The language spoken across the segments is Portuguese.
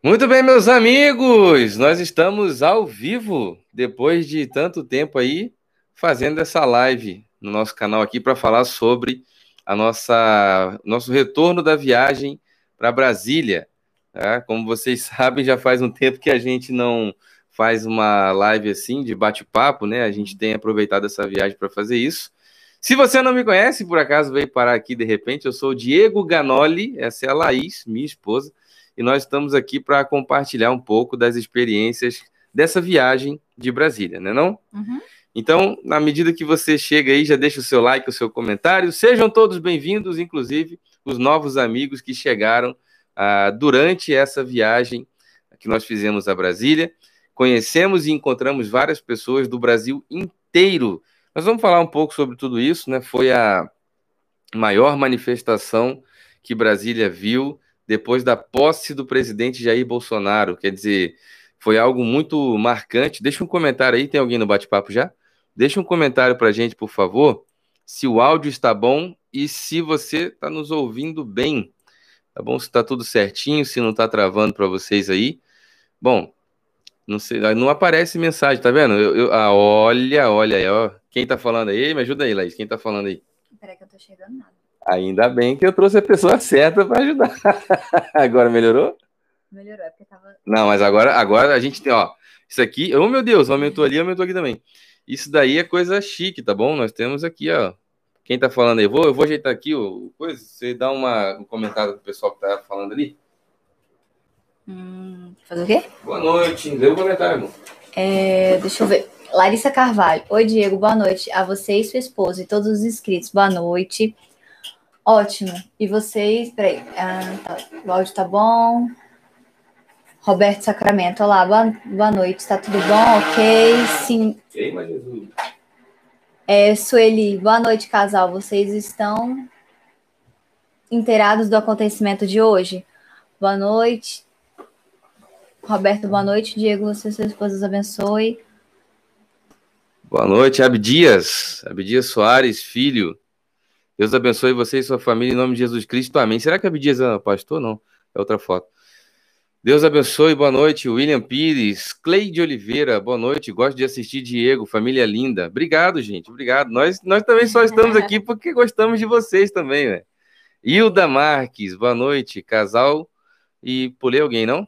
Muito bem, meus amigos, nós estamos ao vivo depois de tanto tempo aí fazendo essa live no nosso canal aqui para falar sobre a nossa nosso retorno da viagem para Brasília. Tá? Como vocês sabem, já faz um tempo que a gente não faz uma live assim de bate-papo, né? A gente tem aproveitado essa viagem para fazer isso. Se você não me conhece, por acaso veio parar aqui de repente, eu sou o Diego Ganoli, essa é a Laís, minha esposa e nós estamos aqui para compartilhar um pouco das experiências dessa viagem de Brasília, né não? Uhum. Então, na medida que você chega aí, já deixa o seu like, o seu comentário. Sejam todos bem-vindos, inclusive os novos amigos que chegaram ah, durante essa viagem que nós fizemos a Brasília. Conhecemos e encontramos várias pessoas do Brasil inteiro. Nós vamos falar um pouco sobre tudo isso, né? Foi a maior manifestação que Brasília viu depois da posse do presidente Jair Bolsonaro. Quer dizer, foi algo muito marcante. Deixa um comentário aí, tem alguém no bate-papo já? Deixa um comentário para a gente, por favor, se o áudio está bom e se você está nos ouvindo bem. Tá bom? Se está tudo certinho, se não está travando para vocês aí. Bom, não sei, não aparece mensagem, tá vendo? Eu, eu, ah, olha, olha aí, ó. Quem tá falando aí? Me ajuda aí, Laís. Quem tá falando aí? Peraí que eu tô chegando nada. Ainda bem que eu trouxe a pessoa certa para ajudar. agora melhorou? Melhorou, é porque tava. Não, mas agora, agora a gente tem, ó. Isso aqui, oh meu Deus, aumentou ali, aumentou aqui também. Isso daí é coisa chique, tá bom? Nós temos aqui, ó. Quem tá falando aí? Vou, eu vou ajeitar aqui o coisa. Você dá uma, um comentário pro pessoal que tá falando ali. Hum, fazer o quê? Boa noite. Lê o comentário, irmão. É, deixa eu ver. Larissa Carvalho. Oi, Diego. Boa noite. A você e sua esposa e todos os inscritos. Boa noite. Ótimo. E vocês? Peraí. Ah, tá. O áudio tá bom. Roberto Sacramento. Olá, boa, boa noite. Está tudo bom? Ok. Sim. Queima Jesus. É, Sueli, boa noite, casal. Vocês estão inteirados do acontecimento de hoje? Boa noite. Roberto, boa noite. Diego, você e suas esposas abençoe. Boa noite, Abdias. Abdias Soares, filho. Deus abençoe você e sua família em nome de Jesus Cristo. Amém. Será que a Abdias é pastor? Não. É outra foto. Deus abençoe, boa noite, William Pires, Cleide Oliveira, boa noite, gosto de assistir Diego, família linda. Obrigado, gente, obrigado. Nós, nós também só estamos aqui porque gostamos de vocês também, né? Hilda Marques, boa noite, casal. E pulei alguém, não?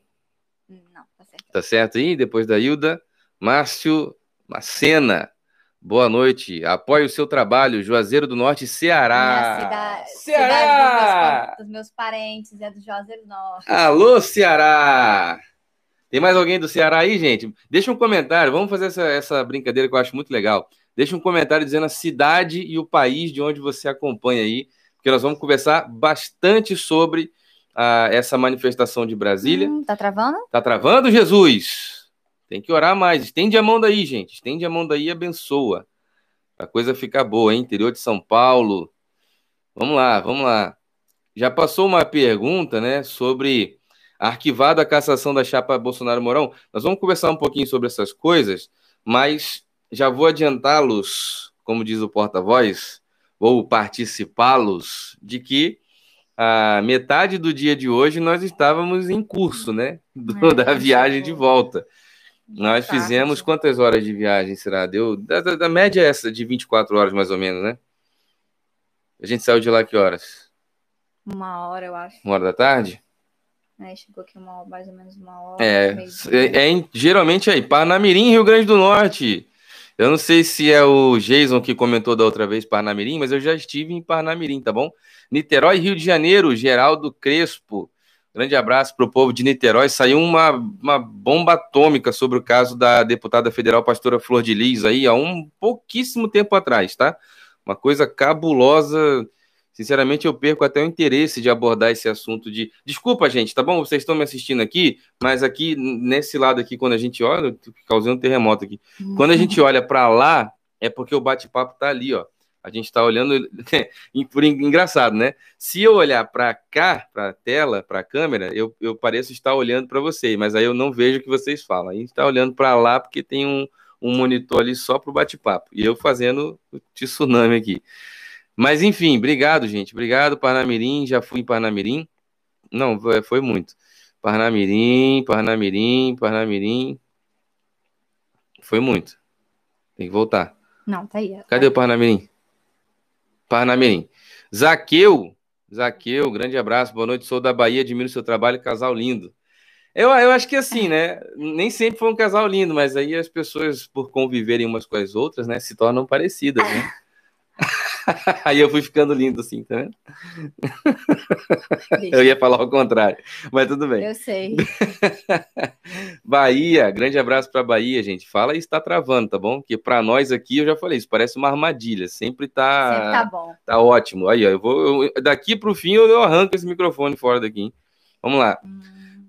Não, tá certo. Tá certo aí? Depois da Hilda, Márcio Macena, Boa noite. Apoie o seu trabalho, Juazeiro do Norte, Ceará. Minha cidade, Ceará! Cidade dos, meus, dos meus parentes, é do Juazeiro do Norte. Alô, Ceará! Tem mais alguém do Ceará aí, gente? Deixa um comentário. Vamos fazer essa, essa brincadeira que eu acho muito legal. Deixa um comentário dizendo a cidade e o país de onde você acompanha aí, porque nós vamos conversar bastante sobre uh, essa manifestação de Brasília. Hum, tá travando? Tá travando, Jesus? Tem que orar mais. Estende a mão daí, gente. Estende a mão daí e abençoa. A coisa fica boa, hein? Interior de São Paulo. Vamos lá, vamos lá. Já passou uma pergunta, né, sobre arquivada a cassação da chapa Bolsonaro Mourão. Nós vamos conversar um pouquinho sobre essas coisas, mas já vou adiantá-los, como diz o porta-voz, ou participá-los de que a metade do dia de hoje nós estávamos em curso, né, do, é, da viagem de volta. Nós fizemos quantas horas de viagem será? Deu da, da, da, média essa de 24 horas mais ou menos, né? A gente saiu de lá que horas? Uma hora, eu acho. Uma hora da tarde? É, chegou aqui uma, mais ou menos uma hora. É, é, é, geralmente aí, Parnamirim, Rio Grande do Norte. Eu não sei se é o Jason que comentou da outra vez Parnamirim, mas eu já estive em Parnamirim, tá bom? Niterói, Rio de Janeiro, Geraldo Crespo. Grande abraço para o povo de Niterói. Saiu uma, uma bomba atômica sobre o caso da deputada federal pastora Flor de Lis aí há um pouquíssimo tempo atrás, tá? Uma coisa cabulosa. Sinceramente, eu perco até o interesse de abordar esse assunto de. Desculpa, gente, tá bom? Vocês estão me assistindo aqui, mas aqui, nesse lado aqui, quando a gente olha, causando um terremoto aqui. Quando a gente olha para lá, é porque o bate-papo tá ali, ó. A gente está olhando por engraçado, né? Se eu olhar para cá, para a tela, para a câmera, eu, eu pareço estar olhando para vocês, mas aí eu não vejo o que vocês falam. A gente está olhando para lá porque tem um, um monitor ali só para o bate-papo. E eu fazendo o tsunami aqui. Mas enfim, obrigado, gente. Obrigado, Parnamirim. Já fui em Parnamirim. Não, foi muito. Parnamirim, Parnamirim, Parnamirim. Foi muito. Tem que voltar. Não, tá aí. Cadê o Parnamirim? Parnamirim. Zaqueu, Zaqueu, grande abraço, boa noite, sou da Bahia, admiro seu trabalho, casal lindo. Eu, eu acho que assim, né? Nem sempre foi um casal lindo, mas aí as pessoas, por conviverem umas com as outras, né, se tornam parecidas, né? Aí eu fui ficando lindo assim, tá vendo? Eu ia falar o contrário, mas tudo bem. Eu sei. Bahia, grande abraço para Bahia, gente. Fala e está travando, tá bom? Que para nós aqui, eu já falei, isso parece uma armadilha. Sempre tá. Sempre tá bom. Tá ótimo. Aí, ó, eu vou. Eu, daqui pro fim eu arranco esse microfone fora daqui. Hein? Vamos lá. Hum.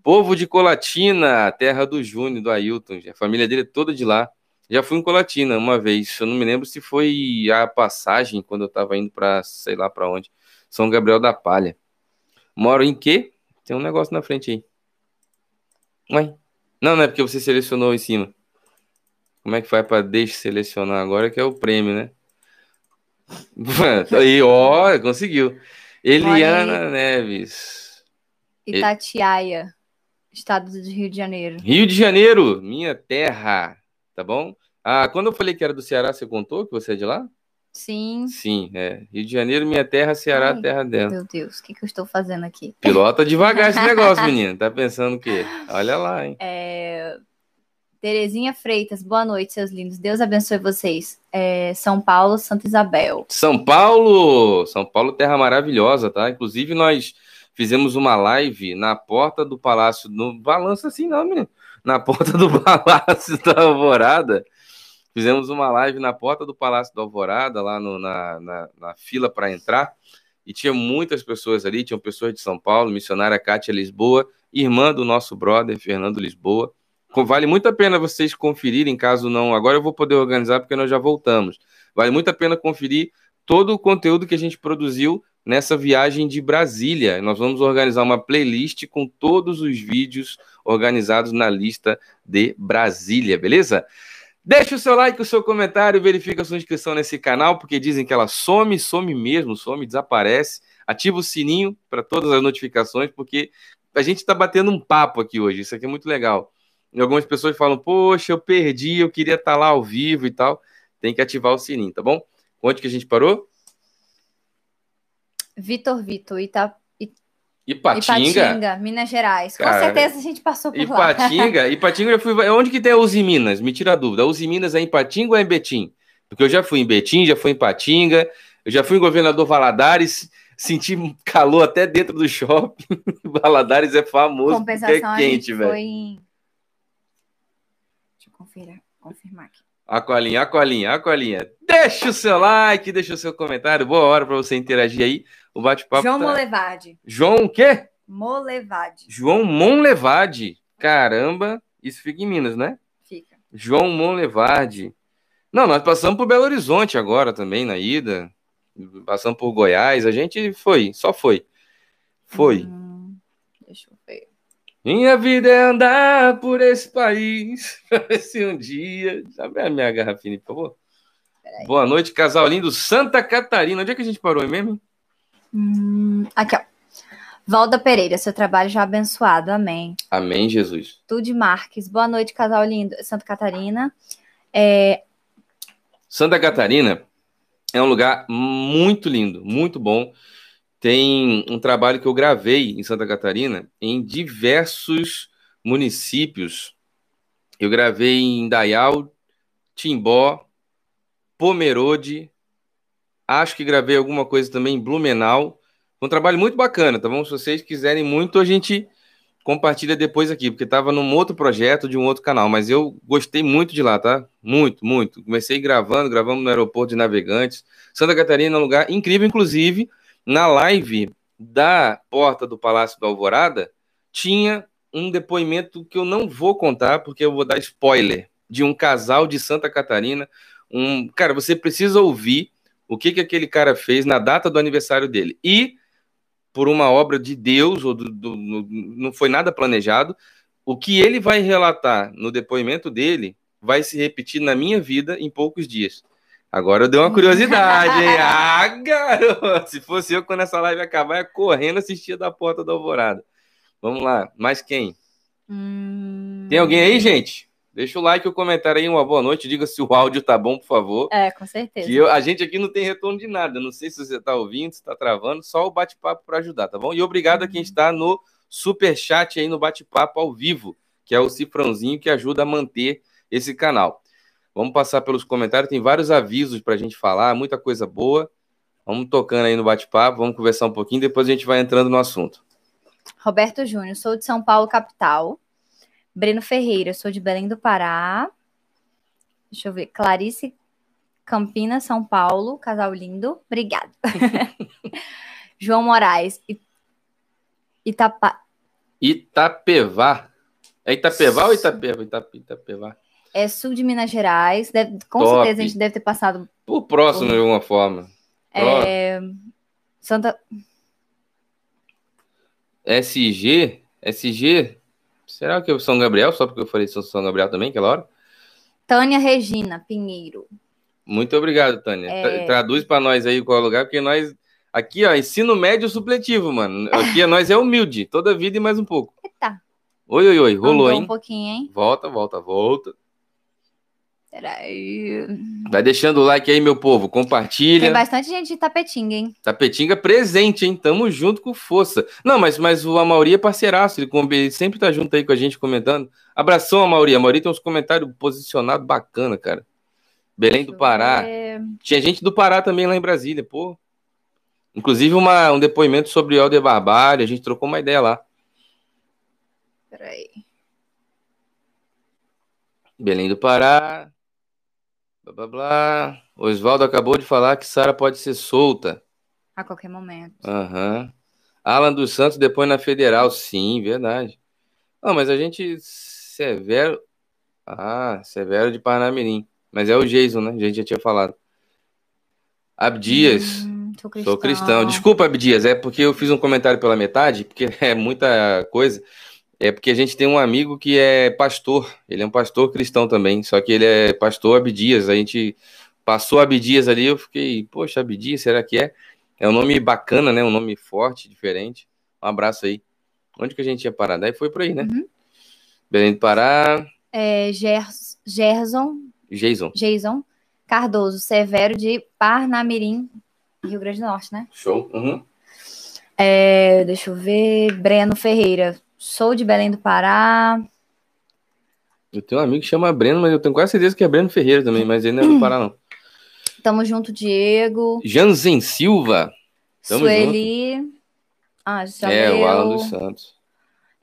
Povo de Colatina, terra do Júnior, do Ailton. A família dele é toda de lá. Já fui em Colatina uma vez. Eu não me lembro se foi a passagem quando eu estava indo para sei lá para onde. São Gabriel da Palha. Moro em quê? Tem um negócio na frente aí. Ué? Não, não é porque você selecionou em cima. Como é que faz para deixa selecionar agora que é o prêmio, né? aí, ó, conseguiu. Eliana Neves. Itatiaia, estado do Rio de Janeiro. Rio de Janeiro, minha terra, tá bom? Ah, quando eu falei que era do Ceará, você contou que você é de lá? Sim. Sim, é. Rio de Janeiro, minha terra, Ceará, Ai, terra dela. Meu Deus, o que, que eu estou fazendo aqui? Pilota devagar esse negócio, menina. Tá pensando o quê? Olha lá, hein? É... Terezinha Freitas, boa noite, seus lindos. Deus abençoe vocês. É... São Paulo, Santa Isabel. São Paulo! São Paulo, terra maravilhosa, tá? Inclusive, nós fizemos uma live na porta do Palácio, no balanço assim não, menino. Na porta do Palácio da Alvorada Fizemos uma live na porta do Palácio da Alvorada, lá no, na, na, na, fila para entrar, e tinha muitas pessoas ali, tinham pessoas de São Paulo, missionária Kátia Lisboa, irmã do nosso brother Fernando Lisboa. Vale muito a pena vocês conferirem, caso não. Agora eu vou poder organizar porque nós já voltamos. Vale muito a pena conferir todo o conteúdo que a gente produziu nessa viagem de Brasília. Nós vamos organizar uma playlist com todos os vídeos organizados na lista de Brasília, beleza? Deixe o seu like, o seu comentário, verifique a sua inscrição nesse canal, porque dizem que ela some, some mesmo, some, desaparece. Ativa o sininho para todas as notificações, porque a gente está batendo um papo aqui hoje. Isso aqui é muito legal. E algumas pessoas falam, poxa, eu perdi, eu queria estar tá lá ao vivo e tal. Tem que ativar o sininho, tá bom? Onde que a gente parou? Vitor Vitor, Ita... Ipatinga. Ipatinga, Minas Gerais. Com Cara, certeza a gente passou por Ipatinga, lá. Ipatinga, eu fui. Onde que tem a Uzi Minas? Me tira a dúvida. A Uzi Minas é em Ipatinga ou é em Betim? Porque eu já fui em Betim, já fui em Ipatinga, eu já fui em Governador Valadares, senti calor até dentro do shopping. Valadares é famoso Compensação, porque é quente, velho. Em... Deixa eu conferir, confirmar aqui. Aqualinha, Aqualinha, Aqualinha. Deixa o seu like, deixa o seu comentário. Boa hora para você interagir aí. O bate-papo. João tá... Molevade. João o quê? Molevade. João Monlevade. Caramba, isso fica em Minas, né? Fica. João Monlevade. Não, nós passamos por Belo Horizonte agora também, na ida. Passamos por Goiás. A gente foi, só foi. Foi. Hum, deixa eu ver. Minha vida é andar por esse país. se um dia. Sabe a minha garrafinha, por favor? Boa noite, casal lindo. Santa Catarina. Onde é que a gente parou mesmo? Hum, aqui, ó. Valda Pereira, seu trabalho já abençoado. Amém. Amém, Jesus. Tude Marques. Boa noite, casal lindo. Santa Catarina. É... Santa Catarina é um lugar muito lindo, muito bom. Tem um trabalho que eu gravei em Santa Catarina em diversos municípios. Eu gravei em Dayal, Timbó, Pomerode, Acho que gravei alguma coisa também em Blumenau. Um trabalho muito bacana, tá bom? Se vocês quiserem muito, a gente compartilha depois aqui, porque estava num outro projeto de um outro canal, mas eu gostei muito de lá, tá? Muito, muito. Comecei gravando, gravamos no aeroporto de Navegantes. Santa Catarina é um lugar incrível, inclusive, na live da porta do Palácio da Alvorada, tinha um depoimento que eu não vou contar, porque eu vou dar spoiler, de um casal de Santa Catarina. Um, cara, você precisa ouvir o que, que aquele cara fez na data do aniversário dele. E, por uma obra de Deus, ou do, do, não foi nada planejado, o que ele vai relatar no depoimento dele vai se repetir na minha vida em poucos dias. Agora eu dei uma curiosidade, hein? Ah, garoto! Se fosse eu, quando essa live acabar, ia correndo assistir da porta da alvorada. Vamos lá. Mais quem? Hum... Tem alguém aí, gente? Deixa o like e o comentário aí, uma boa noite. Diga se o áudio tá bom, por favor. É, com certeza. Que eu, a gente aqui não tem retorno de nada. Não sei se você tá ouvindo, se tá travando, só o bate-papo para ajudar, tá bom? E obrigado a quem está no super chat aí no bate-papo ao vivo, que é o cifrãozinho que ajuda a manter esse canal. Vamos passar pelos comentários, tem vários avisos para a gente falar, muita coisa boa. Vamos tocando aí no bate-papo, vamos conversar um pouquinho, depois a gente vai entrando no assunto. Roberto Júnior, sou de São Paulo, capital. Breno Ferreira, sou de Belém do Pará. Deixa eu ver. Clarice Campinas, São Paulo, casal lindo. Obrigada. João Moraes, Itapa... Itapevá. É Itapevá ou Itapeva? Itap... Itapevá. É sul de Minas Gerais. Deve... Com Top. certeza a gente deve ter passado. Por próximo, de alguma forma. É... Santa. SG? SG? Será que é São Gabriel? Só porque eu falei São Gabriel também, aquela hora? Tânia Regina Pinheiro. Muito obrigado, Tânia. É. Traduz para nós aí qual é o lugar, porque nós. Aqui, ó, ensino médio supletivo, mano. Aqui nós é humilde, toda vida e mais um pouco. Eita. Oi, oi, oi, rolou, Andou hein? um pouquinho, hein? Volta, volta, volta. Peraí. Vai deixando o like aí, meu povo. Tem Compartilha. bastante gente de Tapetinga, hein? Tapetinga presente, hein? Tamo junto com força. Não, mas, mas o Amauri é parceiraço. Ele, sempre tá junto aí com a gente comentando. Abração, Amauri. Amauri tem uns comentários posicionados bacana, cara. Belém do Pará. ver. Tinha gente do Pará também lá em Brasília, pô. Inclusive uma, um depoimento sobre o Helder Barbário. A gente trocou uma ideia lá. Peraí. Belém do Pará. Blá, blá, blá. Oswaldo acabou de falar que Sara pode ser solta. A qualquer momento. Aham. Alan dos Santos depois na Federal. Sim, verdade. Não, mas a gente. Severo. Ah, Severo de Parnamirim. Mas é o Jason, né? A gente já tinha falado. Abdias. Hum, sou cristão. Sou cristão. Desculpa, Abdias, é porque eu fiz um comentário pela metade, porque é muita coisa. É porque a gente tem um amigo que é pastor. Ele é um pastor cristão também, só que ele é pastor Abdias. A gente passou Abdias ali, eu fiquei, poxa, Abdias, será que é? É um nome bacana, né? Um nome forte, diferente. Um abraço aí. Onde que a gente ia parar? Daí foi por aí, né? Uhum. Belém do Pará, É, Gers- Gerson, Jason. Jason Cardoso, Severo de Parnamirim, Rio Grande do Norte, né? Show. Uhum. É, deixa eu ver. Breno Ferreira, sou de Belém do Pará. Eu tenho um amigo que chama Breno, mas eu tenho quase certeza que é Breno Ferreira também, mas ele não é do Pará, não. Tamo junto, Diego. Janzen Silva. Tamo Sueli. Ah, já é, o. Alan dos Santos.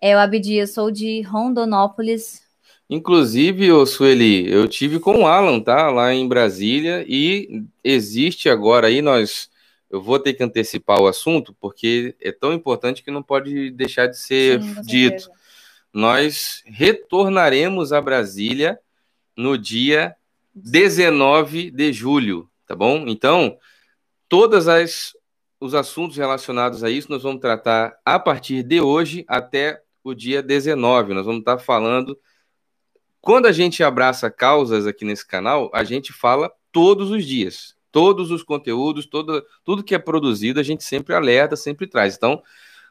É, o Abdias, sou de Rondonópolis. Inclusive, ô Sueli, eu tive com o Alan, tá? Lá em Brasília, e existe agora aí, nós. Eu vou ter que antecipar o assunto, porque é tão importante que não pode deixar de ser Sim, dito. certeza. Nós retornaremos a Brasília no dia 19 de julho, tá bom? Então, todas as os assuntos relacionados a isso nós vamos tratar a partir de hoje até o dia 19. Nós vamos estar falando quando a gente abraça causas aqui nesse canal, a gente fala todos os dias. Todos os conteúdos, todo, tudo que é produzido, a gente sempre alerta, sempre traz. Então,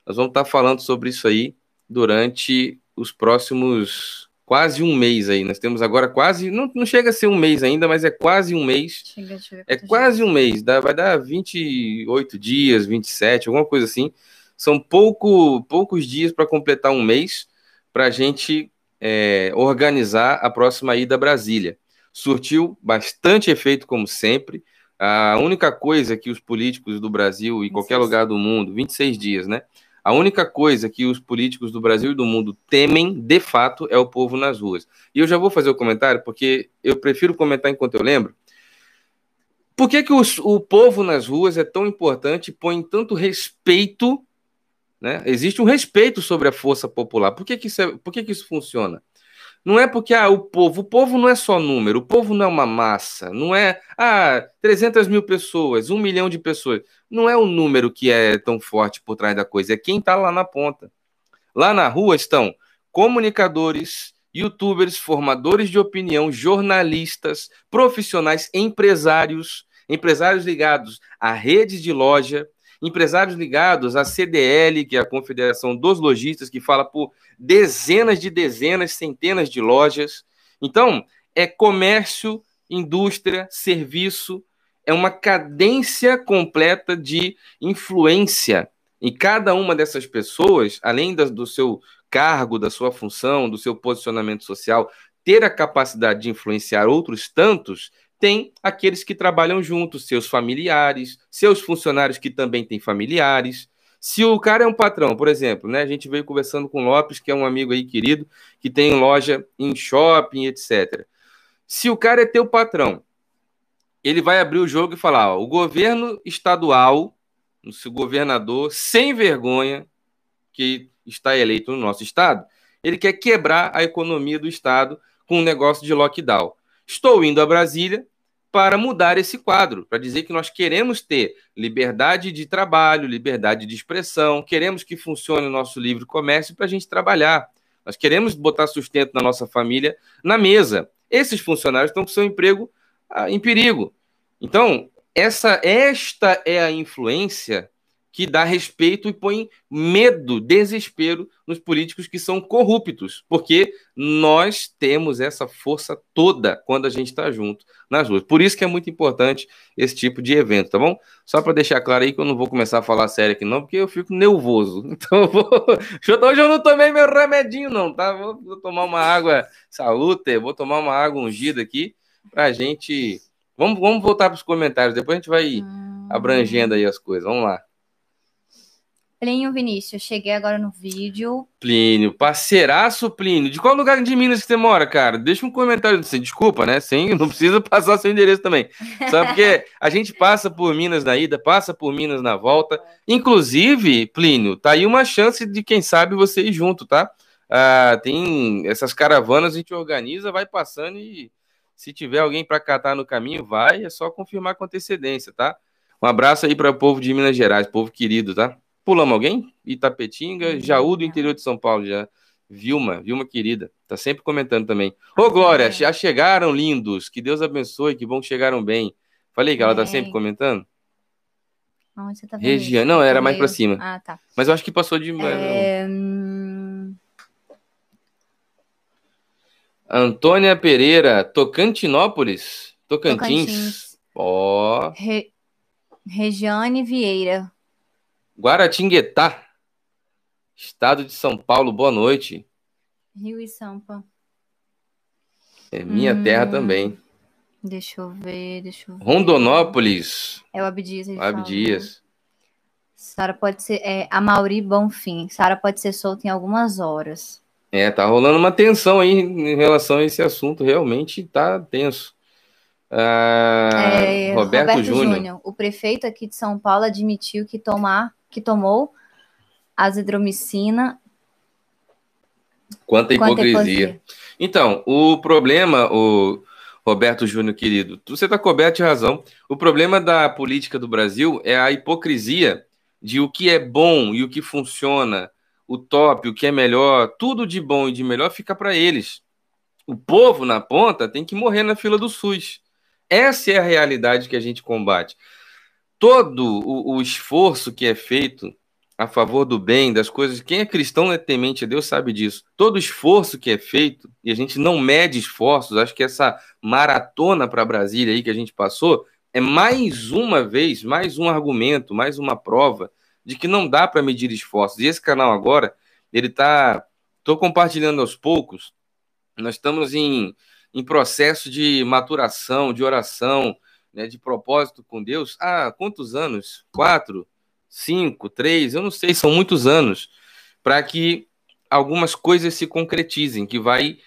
nós vamos estar falando sobre isso aí durante os próximos quase um mês aí. Nós temos agora quase, não, não chega a ser um mês ainda, mas é quase um mês. Chega, eu ver É quase um mês, dá, vai dar 28 dias, 27, alguma coisa assim. São pouco, poucos dias para completar um mês para a gente é, organizar a próxima ida a Brasília. Surtiu bastante efeito, como sempre. A única coisa que os políticos do Brasil e qualquer 26. lugar do mundo, 26 dias, né? A única coisa que os políticos do Brasil e do mundo temem, de fato, é o povo nas ruas. E eu já vou fazer o comentário, porque eu prefiro comentar enquanto eu lembro. Por que, que os- o povo nas ruas é tão importante e põe tanto respeito? Né? Existe um respeito sobre a força popular. Por que, que, isso, é- por que, que isso funciona? Não é porque ah, o povo, o povo não é só número, o povo não é uma massa, não é ah, 300 mil pessoas, um milhão de pessoas. Não é o número que é tão forte por trás da coisa, é quem está lá na ponta. Lá na rua estão comunicadores, youtubers, formadores de opinião, jornalistas, profissionais, empresários, empresários ligados a redes de loja, empresários ligados à CDL, que é a Confederação dos Lojistas, que fala por dezenas de dezenas, centenas de lojas. Então, é comércio, indústria, serviço, é uma cadência completa de influência. E cada uma dessas pessoas, além do seu cargo, da sua função, do seu posicionamento social, ter a capacidade de influenciar outros tantos, tem aqueles que trabalham juntos, seus familiares, seus funcionários que também têm familiares. Se o cara é um patrão, por exemplo, né? A gente veio conversando com o Lopes, que é um amigo aí querido, que tem loja em shopping, etc. Se o cara é teu patrão, ele vai abrir o jogo e falar: ó, o governo estadual, o governador, sem vergonha, que está eleito no nosso estado, ele quer quebrar a economia do estado com um negócio de lockdown. Estou indo a Brasília para mudar esse quadro, para dizer que nós queremos ter liberdade de trabalho, liberdade de expressão, queremos que funcione o nosso livre comércio para a gente trabalhar. Nós queremos botar sustento na nossa família na mesa. Esses funcionários estão com seu emprego ah, em perigo. Então, essa, esta é a influência que dá respeito e põe medo, desespero nos políticos que são corruptos, porque nós temos essa força toda quando a gente está junto nas ruas. Por isso que é muito importante esse tipo de evento, tá bom? Só para deixar claro aí que eu não vou começar a falar sério aqui não, porque eu fico nervoso. Então eu vou... hoje eu não tomei meu remedinho não, tá? Vou, tomar uma água saúde, vou tomar uma água ungida aqui pra gente... Vamos, vamos voltar para os comentários, depois a gente vai hum... abrangendo aí as coisas. Vamos lá. Plínio Vinícius, cheguei agora no vídeo. Plínio, parceiraço Plínio. De qual lugar de Minas que você mora, cara? Deixa um comentário assim, desculpa, né? Sim, não precisa passar seu endereço também. Só porque a gente passa por Minas na ida, passa por Minas na volta. Inclusive, Plínio, tá aí uma chance de, quem sabe, você ir junto, tá? Ah, tem essas caravanas, a gente organiza, vai passando e se tiver alguém para catar no caminho, vai, é só confirmar com antecedência, tá? Um abraço aí para o povo de Minas Gerais, povo querido, tá? Pulamos alguém? Itapetinga, Jaú do interior de São Paulo já. Vilma, Vilma querida, tá sempre comentando também. Ô, Glória, já chegaram lindos, que Deus abençoe, que bom que chegaram bem. Falei que ela tá sempre comentando? Onde você tá vendo Região, não, era mais para cima. Ah, tá. Mas eu acho que passou de. É... Hum. Antônia Pereira, Tocantinópolis, Tocantins. Ó. Oh. Re... Regiane Vieira. Guaratinguetá, estado de São Paulo, boa noite. Rio e Sampa. É minha hum, terra também. Deixa eu ver, deixa eu ver. Rondonópolis. É o Abdias. Ele Abdias. Sara pode ser. É, a Mauri Bonfim. Sara pode ser solta em algumas horas. É, tá rolando uma tensão aí em relação a esse assunto. Realmente tá tenso. Ah, é, Roberto, Roberto Júnior. O prefeito aqui de São Paulo admitiu que tomar que tomou azidromicina. Quanta hipocrisia. Quanta hipocrisia. Então, o problema, o Roberto Júnior, querido, você está coberto de razão. O problema da política do Brasil é a hipocrisia de o que é bom e o que funciona, o top, o que é melhor, tudo de bom e de melhor fica para eles. O povo na ponta tem que morrer na fila do SUS. Essa é a realidade que a gente combate todo o, o, esforço que é feito a favor do bem, das coisas, quem é cristão é temente a Deus sabe disso. Todo esforço que é feito, e a gente não mede esforços, acho que essa maratona para Brasília aí que a gente passou, é mais uma vez, mais um argumento, mais uma prova de que não dá para medir esforços. E esse canal agora, ele está. Estou compartilhando aos poucos. Nós estamos em, em processo de maturação, de oração, né, de propósito com Deus há quantos anos? Quatro, cinco, três, eu não sei, são muitos anos, para que algumas coisas se concretizem, que vai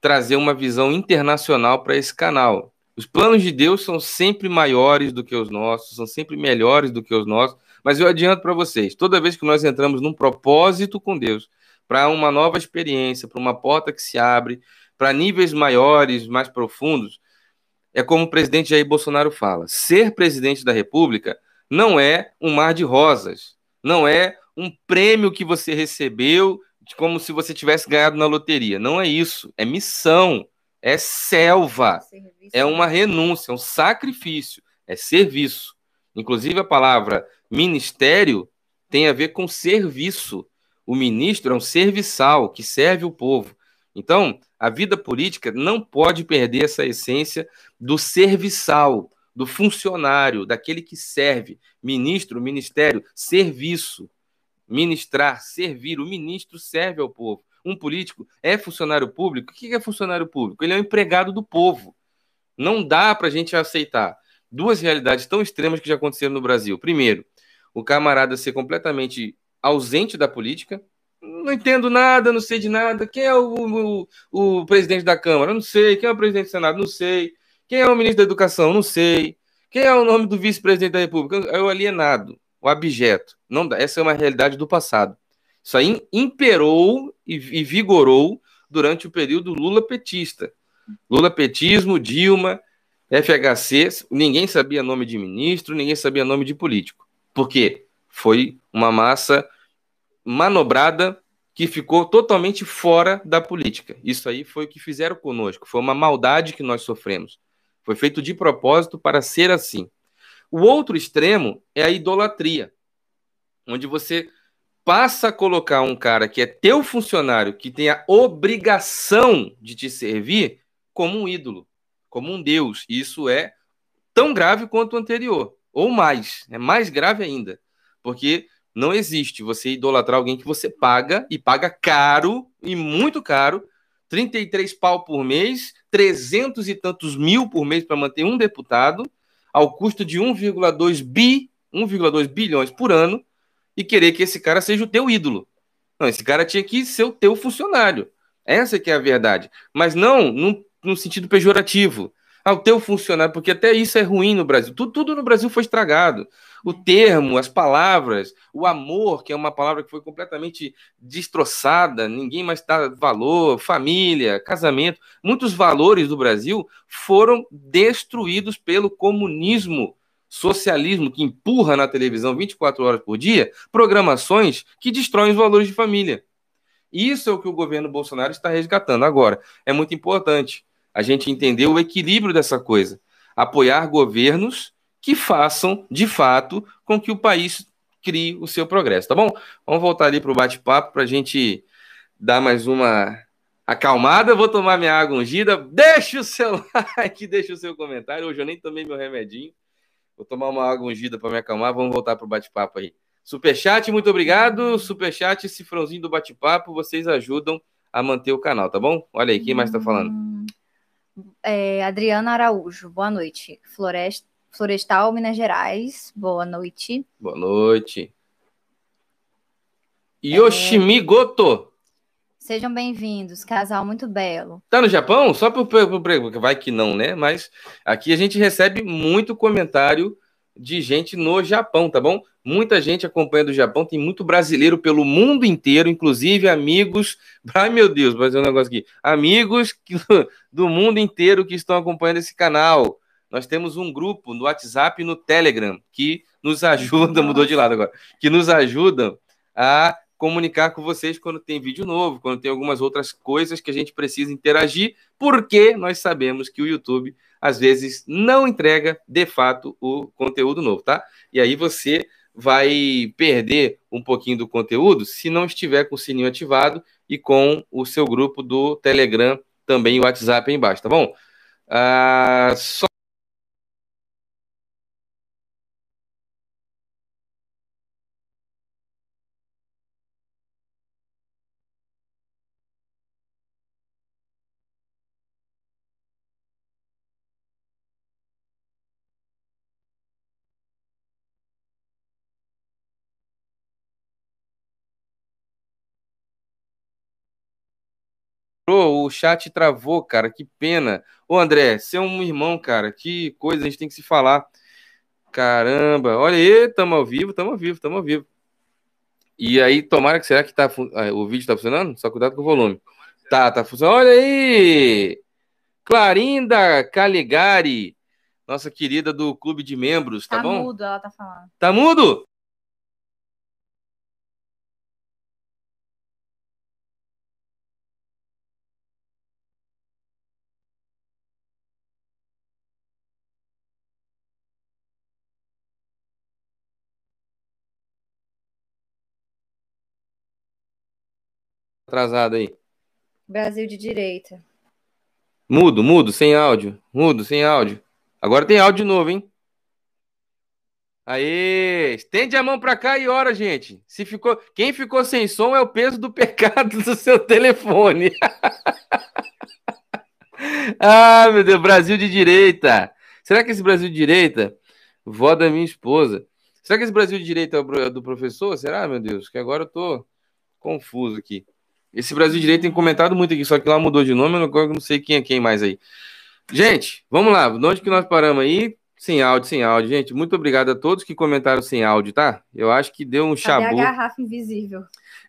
trazer uma visão internacional para esse canal. Os planos de Deus são sempre maiores do que os nossos, são sempre melhores do que os nossos, mas eu adianto para vocês, toda vez que nós entramos num propósito com Deus, para uma nova experiência, para uma porta que se abre, para níveis maiores, mais profundos, é como o presidente Jair Bolsonaro fala: ser presidente da República não é um mar de rosas, não é um prêmio que você recebeu como se você tivesse ganhado na loteria. Não é isso. É missão, é selva, é uma renúncia, é um sacrifício, é serviço. Inclusive, a palavra ministério tem a ver com serviço. O ministro é um serviçal que serve o povo. Então, a vida política não pode perder essa essência do serviçal, do funcionário, daquele que serve. Ministro, ministério, serviço. Ministrar, servir. O ministro serve ao povo. Um político é funcionário público. O que é funcionário público? Ele é um empregado do povo. Não dá para a gente aceitar duas realidades tão extremas que já aconteceram no Brasil. Primeiro, o camarada ser completamente ausente da política. Não entendo nada, não sei de nada. Quem é o, o, o presidente da Câmara? Não sei. Quem é o presidente do Senado? Não sei. Quem é o ministro da Educação? Não sei. Quem é o nome do vice-presidente da República? É o alienado, o abjeto. Não dá. Essa é uma realidade do passado. Isso aí imperou e, e vigorou durante o período Lula-petista. Lula-petismo, Dilma, FHC, ninguém sabia nome de ministro, ninguém sabia nome de político. Por quê? Foi uma massa manobrada que ficou totalmente fora da política. Isso aí foi o que fizeram conosco, foi uma maldade que nós sofremos. Foi feito de propósito para ser assim. O outro extremo é a idolatria, onde você passa a colocar um cara que é teu funcionário, que tem a obrigação de te servir, como um ídolo, como um deus. Isso é tão grave quanto o anterior, ou mais, é mais grave ainda, porque não existe você idolatrar alguém que você paga e paga caro e muito caro 33 pau por mês, 300 e tantos mil por mês para manter um deputado, ao custo de 1,2 bi, 1,2 bilhões por ano, e querer que esse cara seja o teu ídolo. Não, esse cara tinha que ser o teu funcionário. Essa que é a verdade. Mas não no, no sentido pejorativo ao teu funcionário, porque até isso é ruim no Brasil. Tudo, tudo no Brasil foi estragado. O termo, as palavras, o amor, que é uma palavra que foi completamente destroçada, ninguém mais dá valor, família, casamento. Muitos valores do Brasil foram destruídos pelo comunismo, socialismo, que empurra na televisão 24 horas por dia programações que destroem os valores de família. Isso é o que o governo Bolsonaro está resgatando. Agora, é muito importante a gente entender o equilíbrio dessa coisa. Apoiar governos que façam, de fato, com que o país crie o seu progresso, tá bom? Vamos voltar ali para o bate-papo para a gente dar mais uma acalmada. vou tomar minha água ungida. Deixa o seu like, deixa o seu comentário. Hoje eu nem tomei meu remedinho. Vou tomar uma água ungida para me acalmar. Vamos voltar para o bate-papo aí. Superchat, muito obrigado. Superchat, cifrãozinho do bate-papo, vocês ajudam a manter o canal, tá bom? Olha aí, quem mais está falando? Hum, é, Adriana Araújo, boa noite. Floresta, Florestal, Minas Gerais, boa noite. Boa noite. Yoshimi Goto. Sejam bem-vindos, casal muito belo. Tá no Japão? Só para o vai que não, né? Mas aqui a gente recebe muito comentário de gente no Japão, tá bom? Muita gente acompanha do Japão, tem muito brasileiro pelo mundo inteiro, inclusive amigos. Ai, meu Deus, vou fazer um negócio aqui. Amigos do mundo inteiro que estão acompanhando esse canal. Nós temos um grupo no WhatsApp e no Telegram que nos ajuda, mudou de lado agora, que nos ajudam a comunicar com vocês quando tem vídeo novo, quando tem algumas outras coisas que a gente precisa interagir, porque nós sabemos que o YouTube às vezes não entrega de fato o conteúdo novo, tá? E aí você vai perder um pouquinho do conteúdo se não estiver com o sininho ativado e com o seu grupo do Telegram também o WhatsApp aí embaixo, tá bom? Ah, só o chat travou, cara, que pena. Ô, André, você é um irmão, cara, que coisa, a gente tem que se falar. Caramba, olha aí, tamo ao vivo, tamo ao vivo, tamo ao vivo. E aí, tomara que será que tá, ah, o vídeo tá funcionando? Só cuidado com o volume. Tá, tá funcionando. Olha aí! Clarinda Caligari, nossa querida do clube de membros, tá, tá bom? Tá mudo, ela tá falando. Tá mudo? Atrasado aí? Brasil de direita. Mudo, mudo, sem áudio. Mudo, sem áudio. Agora tem áudio novo, hein? Aê! Estende a mão para cá e ora, gente. Se ficou, quem ficou sem som é o peso do pecado do seu telefone. ah, meu Deus, Brasil de direita. Será que esse Brasil de direita, vó da minha esposa, será que esse Brasil de direita é do professor? Será, meu Deus? Que agora eu tô confuso aqui. Esse Brasil de direita tem comentado muito aqui, só que lá mudou de nome, eu não sei quem é quem mais aí. Gente, vamos lá. De onde que nós paramos aí? Sem áudio, sem áudio. Gente, muito obrigado a todos que comentaram sem áudio, tá? Eu acho que deu um chabu. Cadê a garrafa invisível?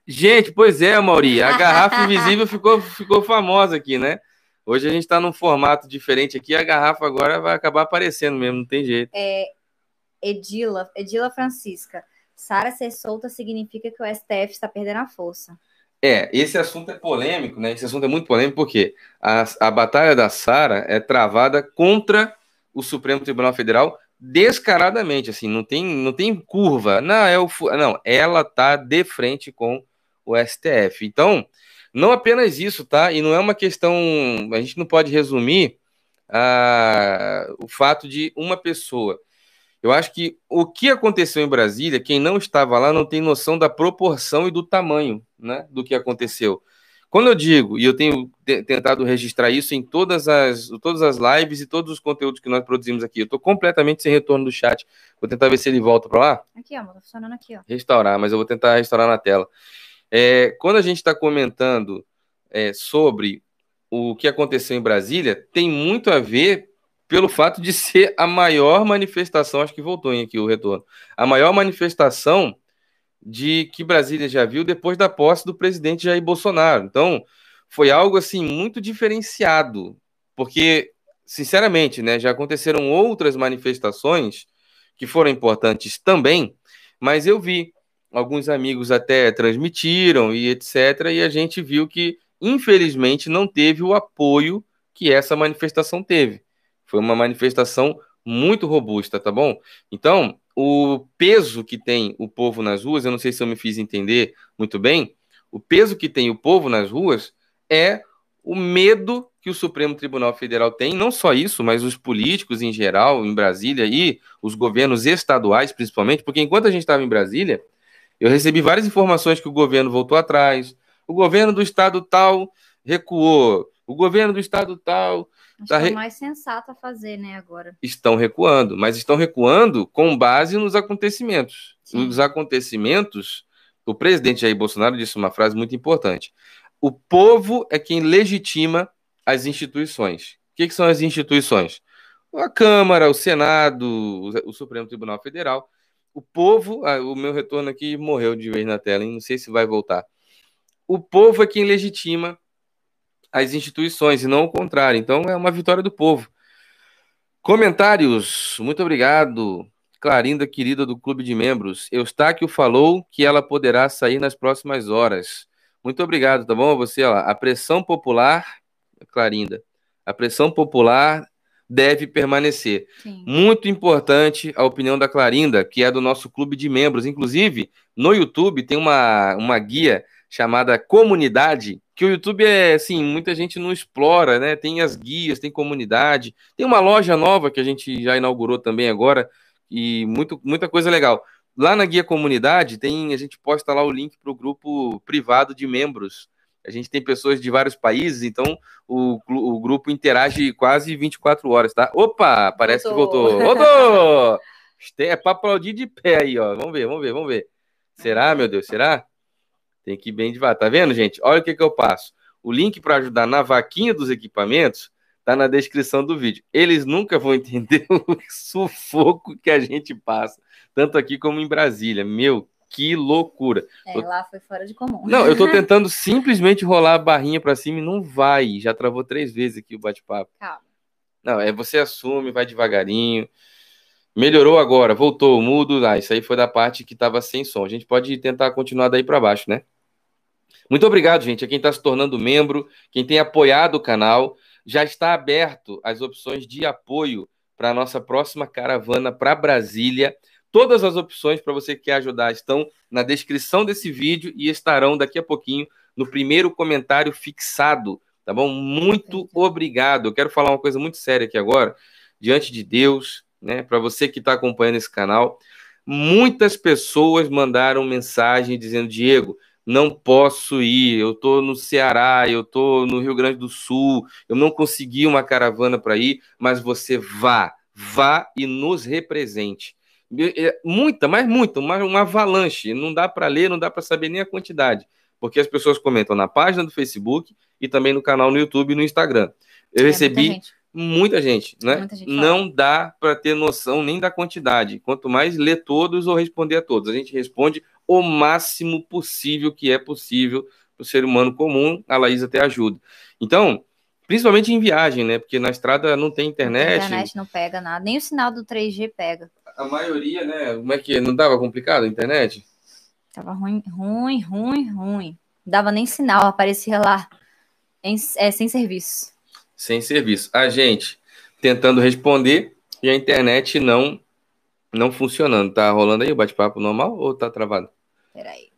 Gente, pois é, Mauri. A garrafa invisível ficou, ficou famosa aqui, né? Hoje a gente está num formato diferente aqui, a garrafa agora vai acabar aparecendo mesmo, não tem jeito. É, Edila, Edila Francisca. Sara ser solta significa que o STF está perdendo a força. É, esse assunto é polêmico, né? Esse assunto é muito polêmico porque a, a batalha da Sara é travada contra o Supremo Tribunal Federal descaradamente, assim, não tem, não tem curva. Não, é o não, ela tá de frente com o STF. Então, não apenas isso, tá? E não é uma questão, a gente não pode resumir ah, o fato de uma pessoa. Eu acho que o que aconteceu em Brasília, quem não estava lá não tem noção da proporção e do tamanho né, do que aconteceu. Quando eu digo, e eu tenho tentado registrar isso em todas as, todas as lives e todos os conteúdos que nós produzimos aqui, eu estou completamente sem retorno do chat. Vou tentar ver se ele volta para lá. Aqui, ó, tá funcionando aqui, ó. Restaurar, mas eu vou tentar restaurar na tela. É, quando a gente está comentando é, sobre o que aconteceu em Brasília, tem muito a ver pelo fato de ser a maior manifestação, acho que voltou em aqui o retorno, a maior manifestação de que Brasília já viu depois da posse do presidente Jair Bolsonaro. Então, foi algo assim muito diferenciado, porque sinceramente, né, já aconteceram outras manifestações que foram importantes também, mas eu vi alguns amigos até transmitiram e etc, e a gente viu que infelizmente não teve o apoio que essa manifestação teve. Foi uma manifestação muito robusta, tá bom? Então, o peso que tem o povo nas ruas, eu não sei se eu me fiz entender muito bem, o peso que tem o povo nas ruas é o medo que o Supremo Tribunal Federal tem, não só isso, mas os políticos em geral, em Brasília e os governos estaduais, principalmente, porque enquanto a gente estava em Brasília, eu recebi várias informações que o governo voltou atrás, o governo do estado tal recuou, o governo do estado tal Acho tá que é mais sensato a fazer, né, agora. Estão recuando, mas estão recuando com base nos acontecimentos. Sim. Os acontecimentos, o presidente Jair Bolsonaro disse uma frase muito importante. O povo é quem legitima as instituições. O que, que são as instituições? A Câmara, o Senado, o Supremo Tribunal Federal. O povo, ah, o meu retorno aqui morreu de vez na tela, hein? não sei se vai voltar. O povo é quem legitima as instituições e não o contrário. Então é uma vitória do povo. Comentários. Muito obrigado. Clarinda, querida do Clube de Membros. Eustáquio falou que ela poderá sair nas próximas horas. Muito obrigado, tá bom? Você, ó, a pressão popular, Clarinda, a pressão popular deve permanecer. Sim. Muito importante a opinião da Clarinda, que é do nosso clube de membros. Inclusive, no YouTube tem uma, uma guia chamada Comunidade, que o YouTube é assim, muita gente não explora, né? Tem as guias, tem comunidade, tem uma loja nova que a gente já inaugurou também agora e muito, muita coisa legal. Lá na guia comunidade tem, a gente posta lá o link para o grupo privado de membros. A gente tem pessoas de vários países, então o, o grupo interage quase 24 horas, tá? Opa, parece voltou. que voltou. Voltou! é para aplaudir de pé aí, ó. Vamos ver, vamos ver, vamos ver. Será, meu Deus, será? Tem que ir bem devagar. Tá vendo, gente? Olha o que, que eu passo. O link para ajudar na vaquinha dos equipamentos tá na descrição do vídeo. Eles nunca vão entender o sufoco que a gente passa, tanto aqui como em Brasília. Meu, que loucura. É, lá foi fora de comum. Não, eu tô tentando simplesmente rolar a barrinha para cima e não vai. Já travou três vezes aqui o bate-papo. Calma. Não, é você assume, vai devagarinho. Melhorou agora, voltou, mudo. Ah, isso aí foi da parte que tava sem som. A gente pode tentar continuar daí para baixo, né? Muito obrigado, gente, a quem está se tornando membro, quem tem apoiado o canal. Já está aberto as opções de apoio para a nossa próxima caravana para Brasília. Todas as opções para você que quer ajudar estão na descrição desse vídeo e estarão daqui a pouquinho no primeiro comentário fixado, tá bom? Muito obrigado. Eu quero falar uma coisa muito séria aqui agora, diante de Deus, né? Para você que está acompanhando esse canal, muitas pessoas mandaram mensagem dizendo: Diego, não posso ir, eu estou no Ceará, eu estou no Rio Grande do Sul, eu não consegui uma caravana para ir, mas você vá, vá e nos represente. É, muita, mas muita, uma, uma avalanche. Não dá para ler, não dá para saber nem a quantidade, porque as pessoas comentam na página do Facebook e também no canal no YouTube e no Instagram. Eu é, recebi muita gente, muita gente né? Muita gente não dá para ter noção nem da quantidade. Quanto mais ler todos ou responder a todos, a gente responde o máximo possível que é possível para o ser humano comum. A Laís até ajuda. Então, principalmente em viagem, né? Porque na estrada não tem internet. A internet não pega nada, nem o sinal do 3G pega a maioria, né? Como é que não dava complicado a internet? Tava ruim, ruim, ruim, ruim. Não dava nem sinal, aparecia lá em, é, sem serviço. Sem serviço. A gente tentando responder e a internet não não funcionando. Tá rolando aí o bate-papo normal ou tá travado? Peraí.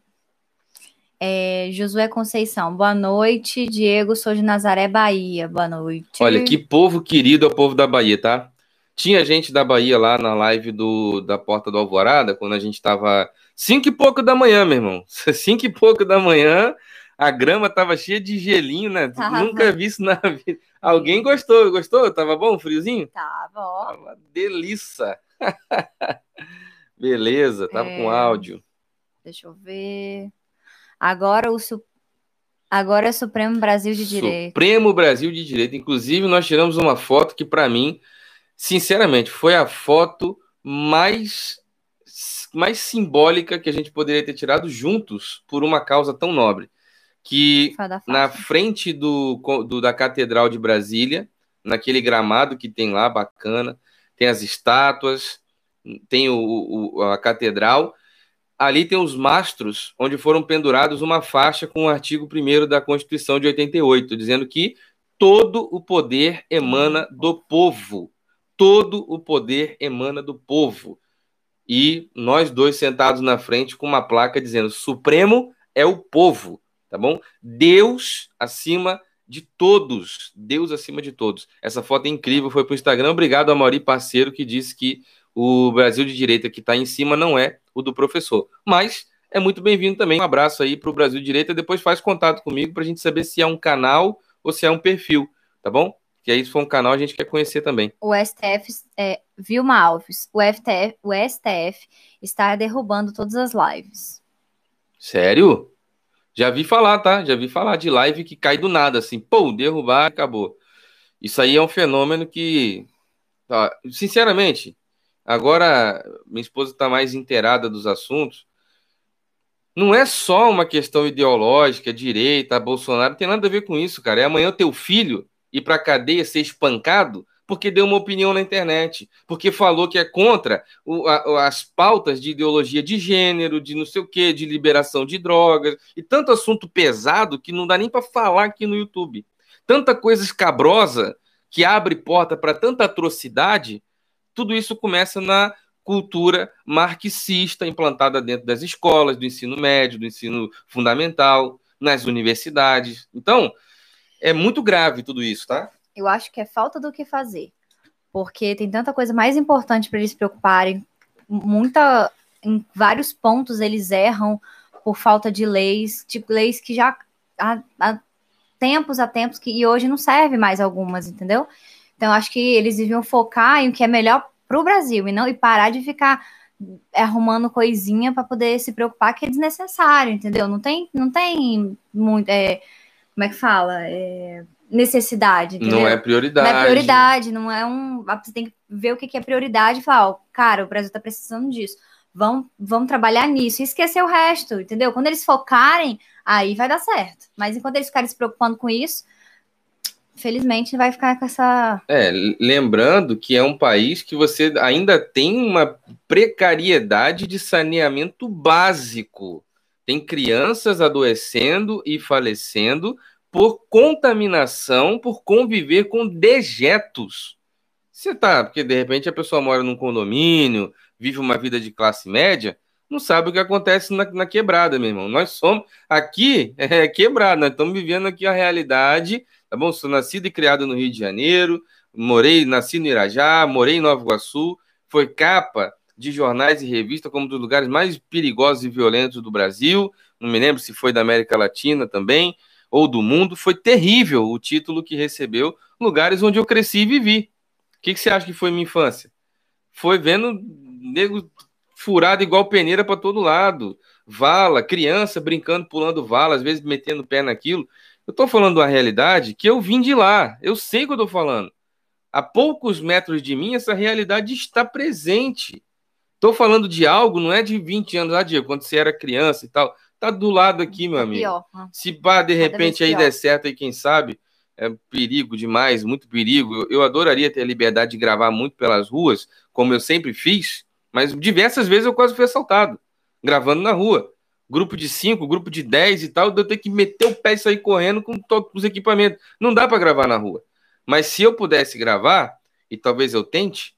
É, Josué Conceição, boa noite. Diego, sou de Nazaré, Bahia. Boa noite. Olha, que povo querido é o povo da Bahia, tá? Tinha gente da Bahia lá na live do, da Porta do Alvorada, quando a gente estava cinco e pouco da manhã, meu irmão. Cinco e pouco da manhã, a grama tava cheia de gelinho, né? Tava. Nunca vi isso na vida. Alguém gostou? Gostou? Tava bom, friozinho? Tava, ó. Tava delícia. Beleza, tava é... com áudio. Deixa eu ver. Agora o. Agora é Supremo Brasil de Direito. Supremo Brasil de Direito. Inclusive, nós tiramos uma foto que, para mim, sinceramente, foi a foto mais mais simbólica que a gente poderia ter tirado juntos por uma causa tão nobre. Que na frente do, do, da Catedral de Brasília, naquele gramado que tem lá, bacana, tem as estátuas, tem o, o, a catedral, ali tem os mastros onde foram pendurados uma faixa com o artigo 1 da Constituição de 88, dizendo que todo o poder emana do povo todo o poder emana do povo. E nós dois sentados na frente com uma placa dizendo: Supremo é o povo, tá bom? Deus acima de todos. Deus acima de todos. Essa foto é incrível, foi para o Instagram. Obrigado a Mauri Parceiro, que disse que o Brasil de Direita que está em cima não é o do professor. Mas é muito bem-vindo também. Um abraço aí para o Brasil Direita. Depois faz contato comigo para a gente saber se é um canal ou se é um perfil, tá bom? que aí se for um canal a gente quer conhecer também. O STF, é, Vilma Alves, o, FTF, o STF está derrubando todas as lives. Sério? Já vi falar, tá? Já vi falar de live que cai do nada, assim, pô, derrubar, acabou. Isso aí é um fenômeno que, sinceramente, agora minha esposa está mais inteirada dos assuntos. Não é só uma questão ideológica, direita, Bolsonaro, tem nada a ver com isso, cara. É amanhã teu filho ir para cadeia ser espancado porque deu uma opinião na internet, porque falou que é contra o, a, as pautas de ideologia de gênero, de não sei o que, de liberação de drogas, e tanto assunto pesado que não dá nem para falar aqui no YouTube. Tanta coisa escabrosa que abre porta para tanta atrocidade, tudo isso começa na cultura marxista implantada dentro das escolas, do ensino médio, do ensino fundamental, nas universidades. Então, é muito grave tudo isso, tá? Eu acho que é falta do que fazer. Porque tem tanta coisa mais importante para eles se preocuparem. Muita, em vários pontos eles erram por falta de leis, tipo leis que já há, há tempos a tempos que e hoje não serve mais algumas, entendeu? Então acho que eles deviam focar em o que é melhor para o Brasil e não e parar de ficar arrumando coisinha para poder se preocupar que é desnecessário, entendeu? Não tem, não tem muito, é, como é que fala? É, necessidade. Entendeu? Não é prioridade. Não é prioridade, não é um. Você tem que ver o que é prioridade e falar, ó, cara, o Brasil tá precisando disso. Vamos, vamos trabalhar nisso e esquecer o resto, entendeu? Quando eles focarem, aí vai dar certo. Mas enquanto eles ficarem se preocupando com isso, felizmente vai ficar com essa. É, lembrando que é um país que você ainda tem uma precariedade de saneamento básico. Tem crianças adoecendo e falecendo por contaminação, por conviver com dejetos. Você tá, porque de repente a pessoa mora num condomínio, vive uma vida de classe média, não sabe o que acontece na, na quebrada, meu irmão. Nós somos aqui é quebrado, nós estamos vivendo aqui a realidade, tá bom? Sou nascido e criado no Rio de Janeiro, morei, nasci no Irajá, morei em Nova Iguaçu, foi capa de jornais e revistas como um dos lugares mais perigosos e violentos do Brasil. Não me lembro se foi da América Latina também ou do mundo. Foi terrível o título que recebeu, lugares onde eu cresci e vivi. O que, que você acha que foi minha infância? Foi vendo nego furado igual peneira para todo lado, vala, criança brincando, pulando vala, às vezes metendo o pé naquilo. Eu estou falando uma realidade que eu vim de lá, eu sei o que eu estou falando. A poucos metros de mim, essa realidade está presente. Estou falando de algo, não é de 20 anos, ah, Diego, quando você era criança e tal. Tá do lado aqui, meu amigo. Pior, né? Se pá, de repente aí der certo aí, quem sabe, é perigo demais, muito perigo. Eu, eu adoraria ter a liberdade de gravar muito pelas ruas, como eu sempre fiz, mas diversas vezes eu quase fui assaltado, gravando na rua. Grupo de 5, grupo de 10 e tal, eu tenho que meter o pé e sair correndo com todos os equipamentos. Não dá para gravar na rua. Mas se eu pudesse gravar, e talvez eu tente,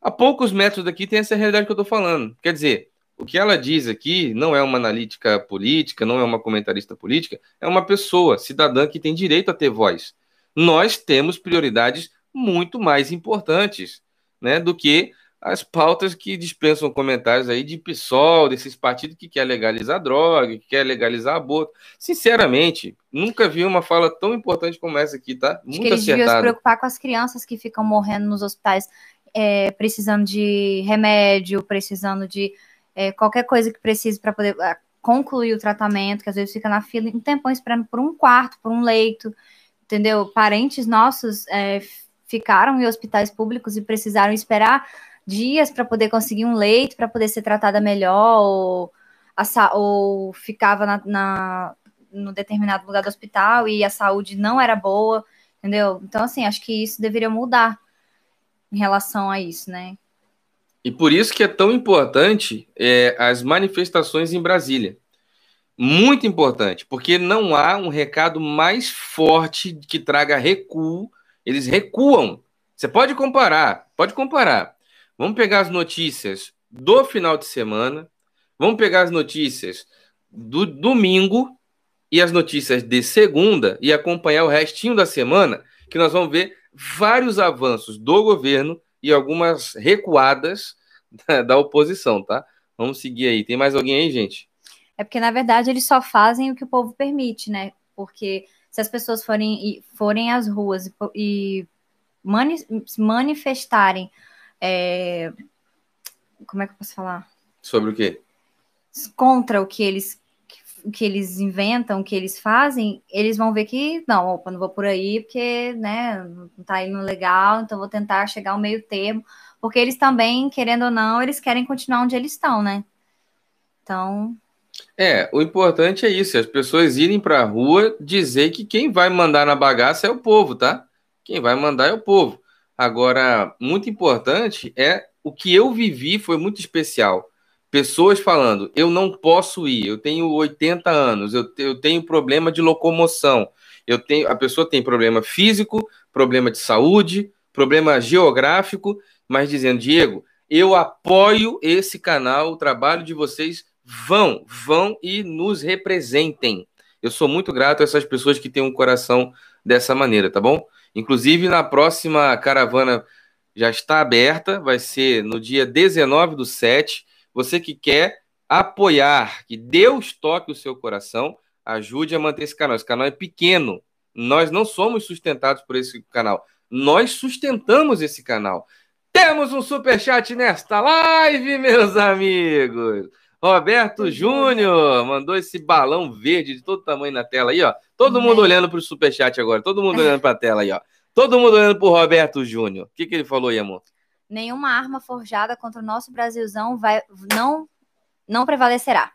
a poucos metros daqui tem essa realidade que eu estou falando. Quer dizer, o que ela diz aqui não é uma analítica política, não é uma comentarista política, é uma pessoa, cidadã que tem direito a ter voz. Nós temos prioridades muito mais importantes né, do que as pautas que dispensam comentários aí de PSOL, desses partidos que quer legalizar droga, que quer legalizar aborto. Sinceramente, nunca vi uma fala tão importante como essa aqui, tá? Muito Acho que eles deviam se preocupar com as crianças que ficam morrendo nos hospitais é, precisando de remédio, precisando de é, qualquer coisa que precise para poder é, concluir o tratamento, que às vezes fica na fila um tempão esperando por um quarto, por um leito, entendeu? Parentes nossos é, ficaram em hospitais públicos e precisaram esperar dias para poder conseguir um leito, para poder ser tratada melhor, ou, ou ficava na, na, no determinado lugar do hospital e a saúde não era boa, entendeu? Então, assim, acho que isso deveria mudar em relação a isso, né? E por isso que é tão importante é, as manifestações em Brasília. Muito importante, porque não há um recado mais forte que traga recuo. Eles recuam. Você pode comparar, pode comparar. Vamos pegar as notícias do final de semana, vamos pegar as notícias do domingo e as notícias de segunda e acompanhar o restinho da semana, que nós vamos ver vários avanços do governo e algumas recuadas da, da oposição, tá? Vamos seguir aí. Tem mais alguém aí, gente? É porque, na verdade, eles só fazem o que o povo permite, né? Porque se as pessoas forem, forem às ruas e, e mani manifestarem. É... Como é que eu posso falar? Sobre o quê? Contra o que eles o que eles inventam, o que eles fazem, eles vão ver que, não, opa, não vou por aí porque, né, não tá indo legal, então vou tentar chegar ao meio termo, porque eles também, querendo ou não, eles querem continuar onde eles estão, né? Então... É, o importante é isso, as pessoas irem para a rua dizer que quem vai mandar na bagaça é o povo, tá? Quem vai mandar é o povo. Agora, muito importante é o que eu vivi foi muito especial pessoas falando: eu não posso ir, eu tenho 80 anos, eu, eu tenho problema de locomoção, eu tenho, a pessoa tem problema físico, problema de saúde, problema geográfico, mas dizendo, Diego, eu apoio esse canal, o trabalho de vocês, vão, vão e nos representem. Eu sou muito grato a essas pessoas que têm um coração dessa maneira, tá bom? Inclusive, na próxima caravana já está aberta, vai ser no dia 19 do 7, você que quer apoiar, que Deus toque o seu coração, ajude a manter esse canal. Esse canal é pequeno. Nós não somos sustentados por esse canal. Nós sustentamos esse canal. Temos um super chat nesta live, meus amigos. Roberto Júnior mandou esse balão verde de todo tamanho na tela aí, ó. Todo mundo olhando para o super chat agora. Todo mundo olhando para a tela aí, ó. Todo mundo olhando para o Roberto Júnior. O que, que ele falou aí, amor? nenhuma arma forjada contra o nosso Brasilzão vai, não, não prevalecerá.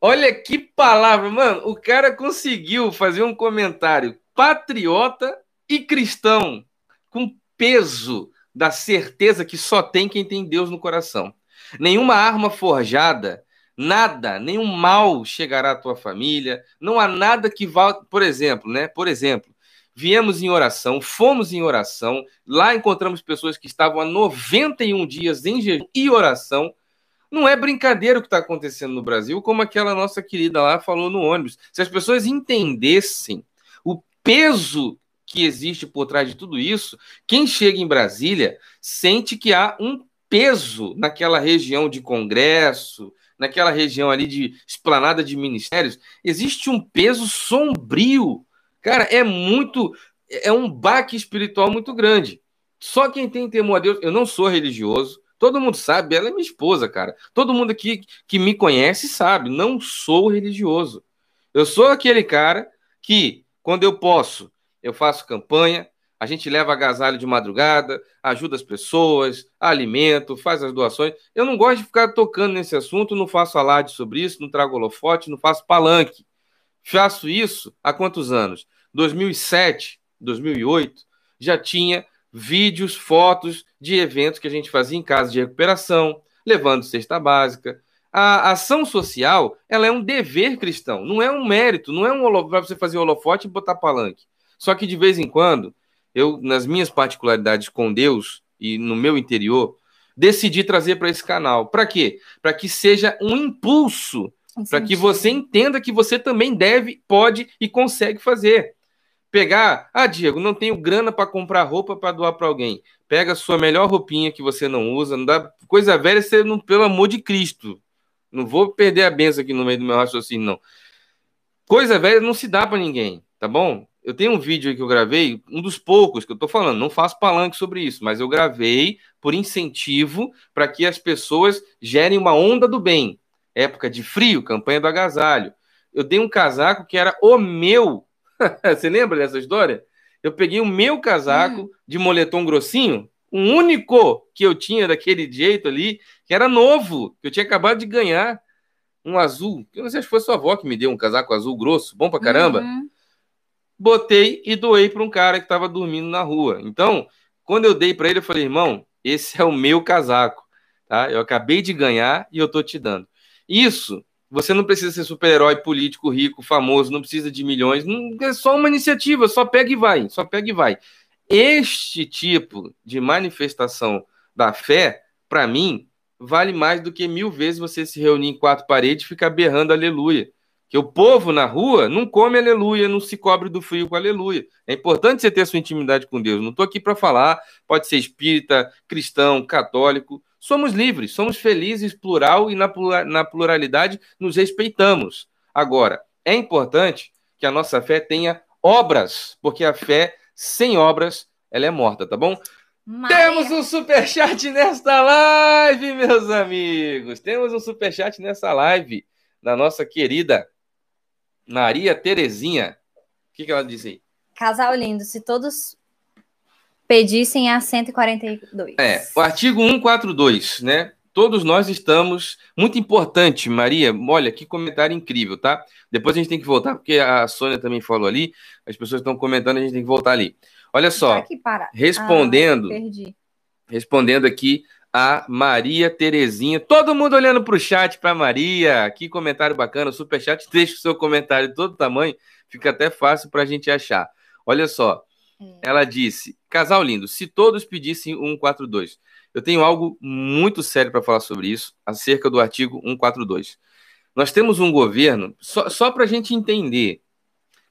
Olha que palavra, mano. O cara conseguiu fazer um comentário patriota e cristão, com peso da certeza que só tem quem tem Deus no coração. Nenhuma arma forjada, nada, nenhum mal chegará à tua família. Não há nada que vá, por exemplo, né? Por exemplo, viemos em oração, fomos em oração, lá encontramos pessoas que estavam há 91 dias em jejum e oração. Não é brincadeira o que está acontecendo no Brasil, como aquela nossa querida lá falou no ônibus. Se as pessoas entendessem o peso que existe por trás de tudo isso, quem chega em Brasília sente que há um peso naquela região de Congresso, naquela região ali de esplanada de ministérios, existe um peso sombrio. Cara, é muito. É um baque espiritual muito grande. Só quem tem temor a Deus, eu não sou religioso, todo mundo sabe, ela é minha esposa, cara. Todo mundo aqui que me conhece sabe, não sou religioso. Eu sou aquele cara que, quando eu posso, eu faço campanha, a gente leva agasalho de madrugada, ajuda as pessoas, alimento, faz as doações. Eu não gosto de ficar tocando nesse assunto, não faço alarde sobre isso, não trago holofote, não faço palanque. Faço isso há quantos anos? 2007, 2008, já tinha vídeos, fotos de eventos que a gente fazia em casa de recuperação, levando cesta básica. A ação social, ela é um dever cristão, não é um mérito, não é um para você fazer holofote e botar palanque. Só que de vez em quando eu, nas minhas particularidades com Deus e no meu interior, decidi trazer para esse canal. Para quê? Para que seja um impulso, para que você entenda que você também deve, pode e consegue fazer. Pegar, ah, Diego, não tenho grana para comprar roupa para doar para alguém. Pega a sua melhor roupinha que você não usa, não dá coisa velha, você não, pelo amor de Cristo. Não vou perder a benção aqui no meio do meu raciocínio, não. Coisa velha não se dá para ninguém, tá bom? Eu tenho um vídeo aí que eu gravei, um dos poucos que eu estou falando, não faço palanque sobre isso, mas eu gravei por incentivo para que as pessoas gerem uma onda do bem. Época de frio, campanha do agasalho. Eu dei um casaco que era o meu. Você lembra dessa história? Eu peguei o meu casaco hum. de moletom grossinho, um único que eu tinha daquele jeito ali, que era novo, que eu tinha acabado de ganhar. Um azul, eu não sei se foi sua avó que me deu um casaco azul grosso, bom pra caramba. Uhum botei e doei para um cara que estava dormindo na rua. Então, quando eu dei para ele, eu falei, irmão, esse é o meu casaco, tá? Eu acabei de ganhar e eu tô te dando. Isso, você não precisa ser super-herói político, rico, famoso, não precisa de milhões, não, é só uma iniciativa, só pega e vai, só pega e vai. Este tipo de manifestação da fé, para mim, vale mais do que mil vezes você se reunir em quatro paredes e ficar berrando aleluia que o povo na rua não come aleluia, não se cobre do frio com aleluia. É importante você ter sua intimidade com Deus. Não estou aqui para falar, pode ser espírita, cristão, católico. Somos livres, somos felizes, plural e na, na pluralidade nos respeitamos. Agora, é importante que a nossa fé tenha obras, porque a fé sem obras ela é morta, tá bom? Temos um superchat nesta live, meus amigos. Temos um superchat nessa live da nossa querida Maria Terezinha. O que, que ela diz aí? Casal lindo, se todos pedissem a 142. É, o artigo 142, né? Todos nós estamos. Muito importante, Maria. Olha, que comentário incrível, tá? Depois a gente tem que voltar, porque a Sônia também falou ali. As pessoas estão comentando, a gente tem que voltar ali. Olha só. Tá aqui, respondendo. Ah, respondendo aqui a Maria Terezinha. Todo mundo olhando para o chat para Maria. Que comentário bacana. Super chat. Deixa o seu comentário de todo tamanho. Fica até fácil para a gente achar. Olha só. É. Ela disse: Casal lindo, se todos pedissem 142. Eu tenho algo muito sério para falar sobre isso, acerca do artigo 142. Nós temos um governo, só, só para a gente entender.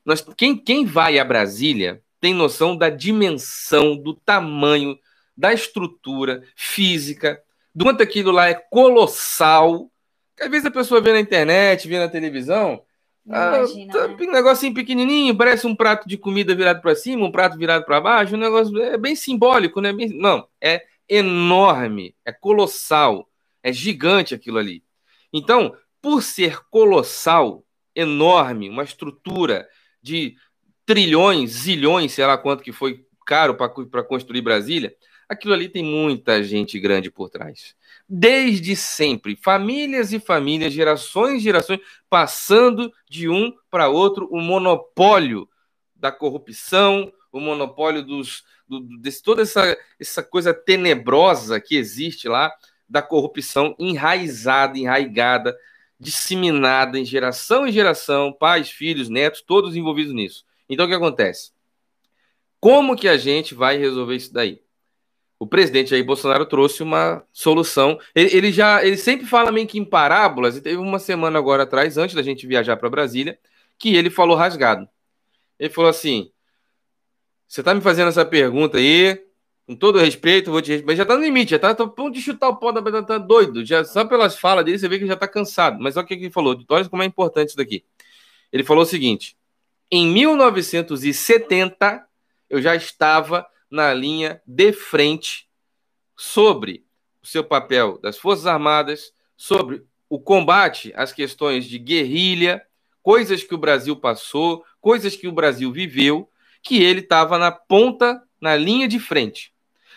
Nós, quem, quem vai a Brasília tem noção da dimensão, do tamanho da estrutura física, do quanto aquilo lá é colossal. Às vezes a pessoa vê na internet, vê na televisão, ah, imagina, tá, né? um negocinho pequenininho, parece um prato de comida virado para cima, um prato virado para baixo, um negócio é bem simbólico, né? Não, é enorme, é colossal, é gigante aquilo ali. Então, por ser colossal, enorme, uma estrutura de trilhões, zilhões, sei lá quanto que foi caro para construir Brasília, aquilo ali tem muita gente grande por trás. Desde sempre, famílias e famílias, gerações e gerações, passando de um para outro o monopólio da corrupção, o monopólio dos, do, toda essa, essa coisa tenebrosa que existe lá, da corrupção enraizada, enraigada, disseminada em geração em geração, pais, filhos, netos, todos envolvidos nisso. Então o que acontece? Como que a gente vai resolver isso daí? O presidente aí Bolsonaro trouxe uma solução. Ele, ele, já, ele sempre fala meio que em parábolas. E teve uma semana agora atrás, antes da gente viajar para Brasília, que ele falou rasgado. Ele falou assim: "Você está me fazendo essa pergunta aí, com todo respeito, vou te respeitar. Já está no limite, já está a ponto de chutar o pó da tá, tá doido. Já só pelas falas dele você vê que já está cansado. Mas olha o que ele falou. Olha como é importante isso daqui. Ele falou o seguinte: em 1970 eu já estava na linha de frente sobre o seu papel das Forças Armadas, sobre o combate às questões de guerrilha, coisas que o Brasil passou, coisas que o Brasil viveu, que ele estava na ponta, na linha de frente.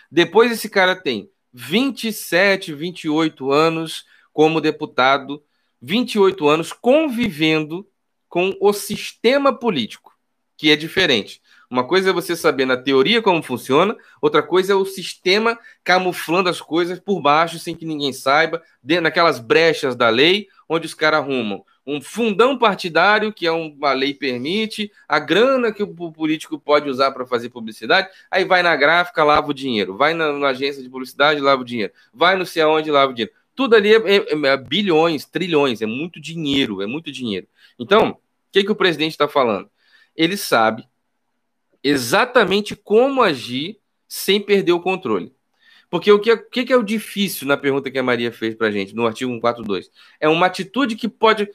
Depois esse cara tem 27, 28 anos como deputado, 28 anos convivendo com o sistema político, que é diferente. Uma coisa é você saber na teoria como funciona, outra coisa é o sistema camuflando as coisas por baixo sem que ninguém saiba, dentro naquelas brechas da lei, onde os caras arrumam um fundão partidário, que é uma lei permite, a grana que o político pode usar para fazer publicidade, aí vai na gráfica, lava o dinheiro, vai na, na, agência de publicidade, lava o dinheiro, vai não sei aonde, lava o dinheiro. Tudo ali é, é, é bilhões, trilhões, é muito dinheiro, é muito dinheiro. Então, o que, que o presidente está falando? Ele sabe exatamente como agir sem perder o controle. Porque o que, é, o que é o difícil na pergunta que a Maria fez para a gente, no artigo 142? É uma atitude que pode,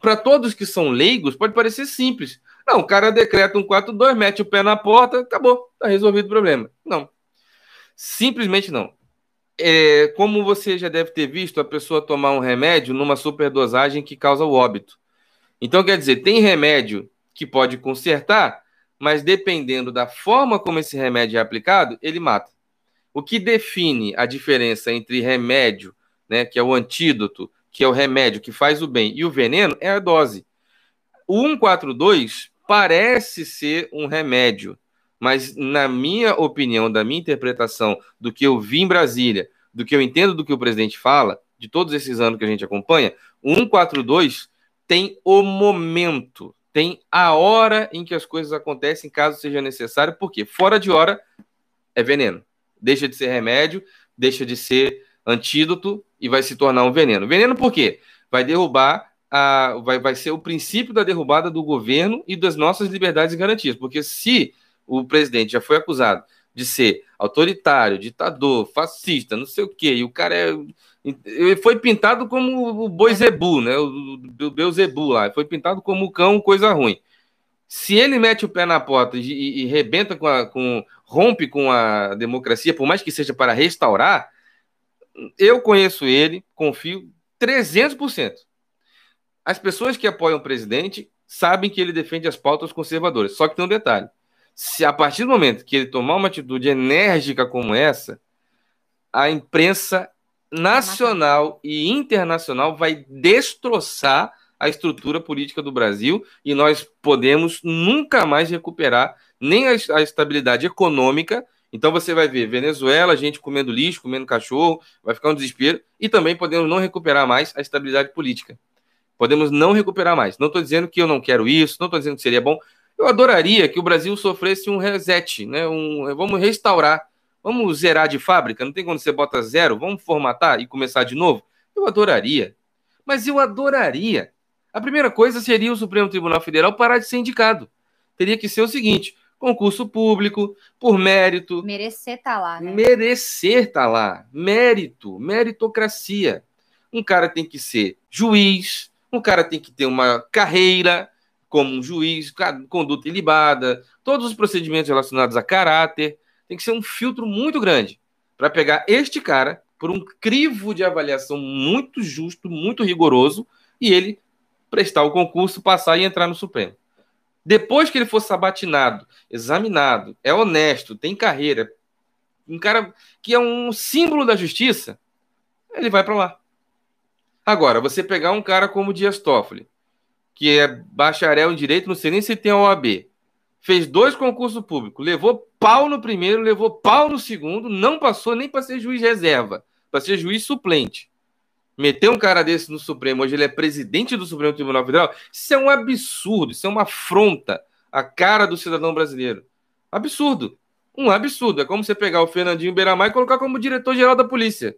para todos que são leigos, pode parecer simples. Não, o cara decreta 142, mete o pé na porta, acabou, está resolvido o problema. Não. Simplesmente não. É, como você já deve ter visto, a pessoa tomar um remédio numa superdosagem que causa o óbito. Então, quer dizer, tem remédio que pode consertar, mas dependendo da forma como esse remédio é aplicado, ele mata. O que define a diferença entre remédio, né, que é o antídoto, que é o remédio que faz o bem, e o veneno é a dose. O 142 parece ser um remédio, mas na minha opinião, da minha interpretação do que eu vi em Brasília, do que eu entendo do que o presidente fala, de todos esses anos que a gente acompanha, o 142 tem o momento, tem a hora em que as coisas acontecem, caso seja necessário, porque fora de hora é veneno. Deixa de ser remédio, deixa de ser antídoto e vai se tornar um veneno. Veneno por quê? Vai derrubar a, vai, vai ser o princípio da derrubada do governo e das nossas liberdades e garantias. Porque se o presidente já foi acusado de ser autoritário, ditador, fascista, não sei o quê, e o cara é ele foi pintado como o boi zebu, né? O, o zebu lá. Foi pintado como o cão, coisa ruim. Se ele mete o pé na porta e, e, e rebenta com, a, com. rompe com a democracia, por mais que seja para restaurar, eu conheço ele, confio 300%. As pessoas que apoiam o presidente sabem que ele defende as pautas conservadoras. Só que tem um detalhe: se a partir do momento que ele tomar uma atitude enérgica como essa, a imprensa nacional e internacional vai destroçar a estrutura política do Brasil e nós podemos nunca mais recuperar nem a, a estabilidade econômica. Então você vai ver Venezuela, gente comendo lixo, comendo cachorro, vai ficar um desespero e também podemos não recuperar mais a estabilidade política. Podemos não recuperar mais. Não estou dizendo que eu não quero isso, não estou dizendo que seria bom. Eu adoraria que o Brasil sofresse um reset, né? Um, vamos restaurar Vamos zerar de fábrica? Não tem quando você bota zero? Vamos formatar e começar de novo? Eu adoraria. Mas eu adoraria. A primeira coisa seria o Supremo Tribunal Federal parar de ser indicado. Teria que ser o seguinte: concurso público, por mérito. Merecer tá lá, né? Merecer tá lá. Mérito, meritocracia. Um cara tem que ser juiz, um cara tem que ter uma carreira como um juiz, conduta ilibada, todos os procedimentos relacionados a caráter tem que ser um filtro muito grande para pegar este cara por um crivo de avaliação muito justo, muito rigoroso, e ele prestar o concurso, passar e entrar no Supremo. Depois que ele for sabatinado, examinado, é honesto, tem carreira, um cara que é um símbolo da justiça, ele vai para lá. Agora, você pegar um cara como Dias Toffoli, que é bacharel em direito, não sei nem se tem a OAB, fez dois concursos públicos, levou pau no primeiro, levou pau no segundo, não passou nem para ser juiz reserva, para ser juiz suplente. Meter um cara desse no Supremo, hoje ele é presidente do Supremo Tribunal Federal, isso é um absurdo, isso é uma afronta à cara do cidadão brasileiro. Absurdo. Um absurdo. É como você pegar o Fernandinho Beiramar e colocar como diretor-geral da polícia.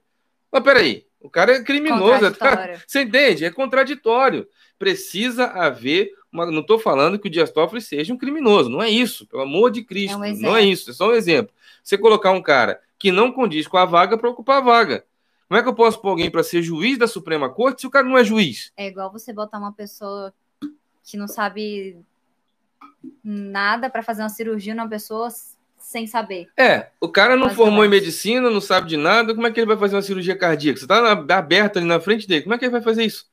Mas peraí, o cara é criminoso. Tá? Você entende? É contraditório. Precisa haver. Uma... Não estou falando que o Dias Toffoli seja um criminoso. Não é isso, pelo amor de Cristo. É um não é isso. É só um exemplo. Você colocar um cara que não condiz com a vaga para ocupar a vaga. Como é que eu posso pôr alguém para ser juiz da Suprema Corte se o cara não é juiz? É igual você botar uma pessoa que não sabe nada para fazer uma cirurgia numa pessoa sem saber. É, o cara não formou em medicina, não sabe de nada, como é que ele vai fazer uma cirurgia cardíaca? Você tá aberto ali na frente dele, como é que ele vai fazer isso?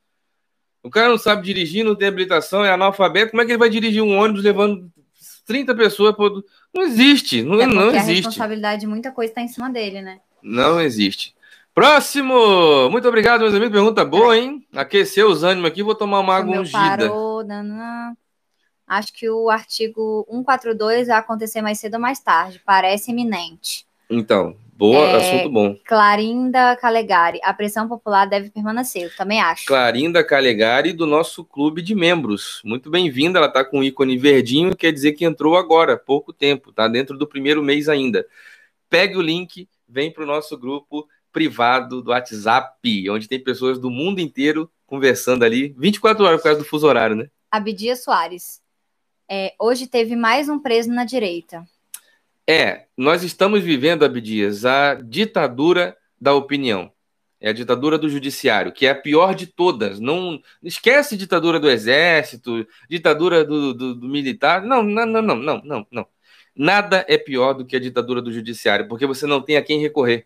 O cara não sabe dirigir, não tem habilitação, é analfabeto, como é que ele vai dirigir um ônibus levando 30 pessoas? Não existe, não, é não existe. A responsabilidade de muita coisa está em cima dele, né? Não existe. Próximo! Muito obrigado, meus amigos. Pergunta boa, hein? Aqueceu os ânimos aqui, vou tomar uma água ungida. Parou, nanana. Acho que o artigo 142 vai acontecer mais cedo ou mais tarde. Parece iminente. Então, boa, é, assunto bom. Clarinda Calegari, a pressão popular deve permanecer, eu também acho. Clarinda Calegari, do nosso clube de membros. Muito bem-vinda, ela está com o ícone verdinho, quer dizer que entrou agora, pouco tempo, tá dentro do primeiro mês ainda. Pegue o link, vem para o nosso grupo privado do WhatsApp, onde tem pessoas do mundo inteiro conversando ali, 24 horas por causa do fuso horário, né? Abidia Soares. É, hoje teve mais um preso na direita. É, nós estamos vivendo, Abdias, a ditadura da opinião. É a ditadura do judiciário, que é a pior de todas. Não esquece ditadura do exército, ditadura do, do, do militar. Não, não, não, não, não, não, não. Nada é pior do que a ditadura do judiciário, porque você não tem a quem recorrer.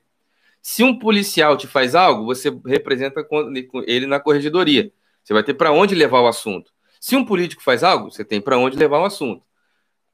Se um policial te faz algo, você representa ele na corregedoria. Você vai ter para onde levar o assunto. Se um político faz algo, você tem para onde levar o assunto.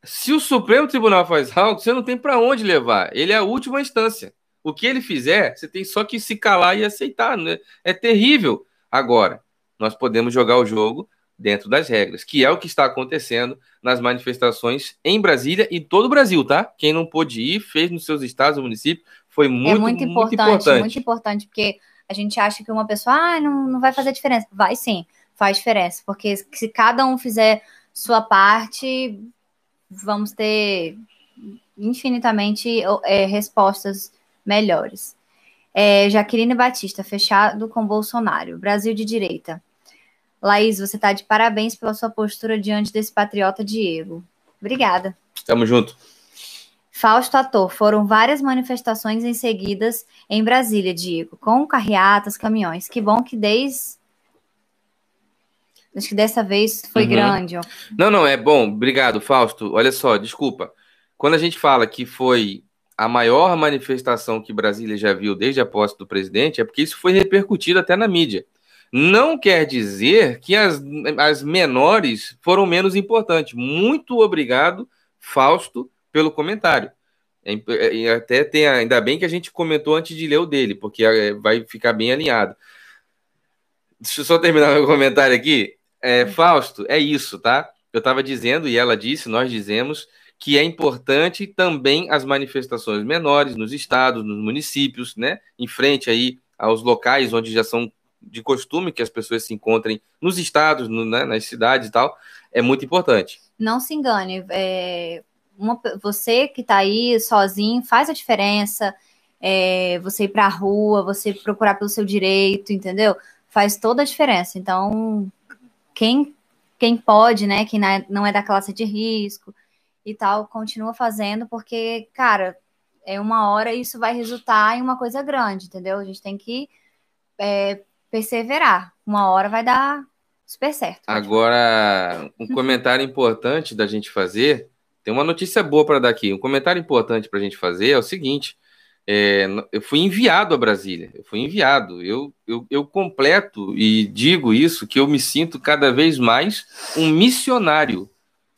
Se o Supremo Tribunal faz algo, você não tem para onde levar. Ele é a última instância. O que ele fizer, você tem só que se calar e aceitar. Né? É terrível. Agora, nós podemos jogar o jogo dentro das regras, que é o que está acontecendo nas manifestações em Brasília e todo o Brasil, tá? Quem não pôde ir, fez nos seus estados, no município, foi muito, é muito importante, muito importante. Muito importante, porque a gente acha que uma pessoa, ah, não, não vai fazer diferença. Vai sim faz diferença, porque se cada um fizer sua parte, vamos ter infinitamente é, respostas melhores. É, Jaqueline Batista, fechado com Bolsonaro. Brasil de direita. Laís, você está de parabéns pela sua postura diante desse patriota Diego. Obrigada. Tamo junto. Fausto Ator, foram várias manifestações em seguidas em Brasília, Diego, com carreatas, caminhões. Que bom que desde Acho que dessa vez foi uhum. grande. Ó. Não, não, é bom. Obrigado, Fausto. Olha só, desculpa. Quando a gente fala que foi a maior manifestação que Brasília já viu desde a posse do presidente, é porque isso foi repercutido até na mídia. Não quer dizer que as, as menores foram menos importantes. Muito obrigado, Fausto, pelo comentário. É, é até tem, ainda bem que a gente comentou antes de ler o dele, porque é, vai ficar bem alinhado. Deixa eu só terminar meu comentário aqui. É, Fausto, é isso, tá? Eu estava dizendo, e ela disse, nós dizemos, que é importante também as manifestações menores nos estados, nos municípios, né? Em frente aí aos locais onde já são de costume que as pessoas se encontrem nos estados, no, né, nas cidades e tal, é muito importante. Não se engane, é, uma, você que está aí sozinho faz a diferença. É, você ir para a rua, você procurar pelo seu direito, entendeu? Faz toda a diferença. Então, quem, quem pode, né, quem não é da classe de risco e tal, continua fazendo, porque, cara, é uma hora isso vai resultar em uma coisa grande, entendeu? A gente tem que é, perseverar. Uma hora vai dar super certo. Agora, um comentário importante da gente fazer, tem uma notícia boa para dar aqui. Um comentário importante para a gente fazer é o seguinte: é, eu fui enviado a Brasília, eu fui enviado. Eu, eu, eu completo e digo isso, que eu me sinto cada vez mais um missionário.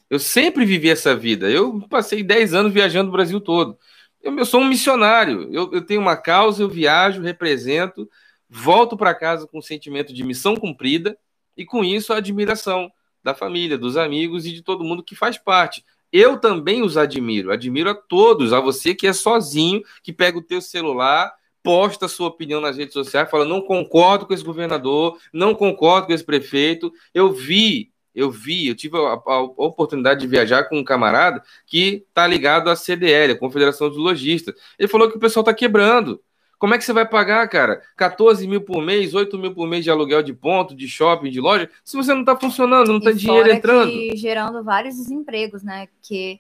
Eu sempre vivi essa vida. Eu passei 10 anos viajando o Brasil todo. Eu, eu sou um missionário. Eu, eu tenho uma causa, eu viajo, represento, volto para casa com um sentimento de missão cumprida e com isso a admiração da família, dos amigos e de todo mundo que faz parte eu também os admiro. Admiro a todos, a você que é sozinho, que pega o teu celular, posta sua opinião nas redes sociais, fala não concordo com esse governador, não concordo com esse prefeito. Eu vi Eu vi, eu tive a, a, a oportunidade de viajar com um camarada que está ligado à CDL, a Confederação dos Lojistas. Ele falou que o pessoal está quebrando. Como é que você vai pagar, cara? 14 mil por mês, 8 mil por mês de aluguel de ponto, de shopping, de loja, se você não está funcionando, não está dinheiro entrando. Que, gerando vários desempregos, né? Que,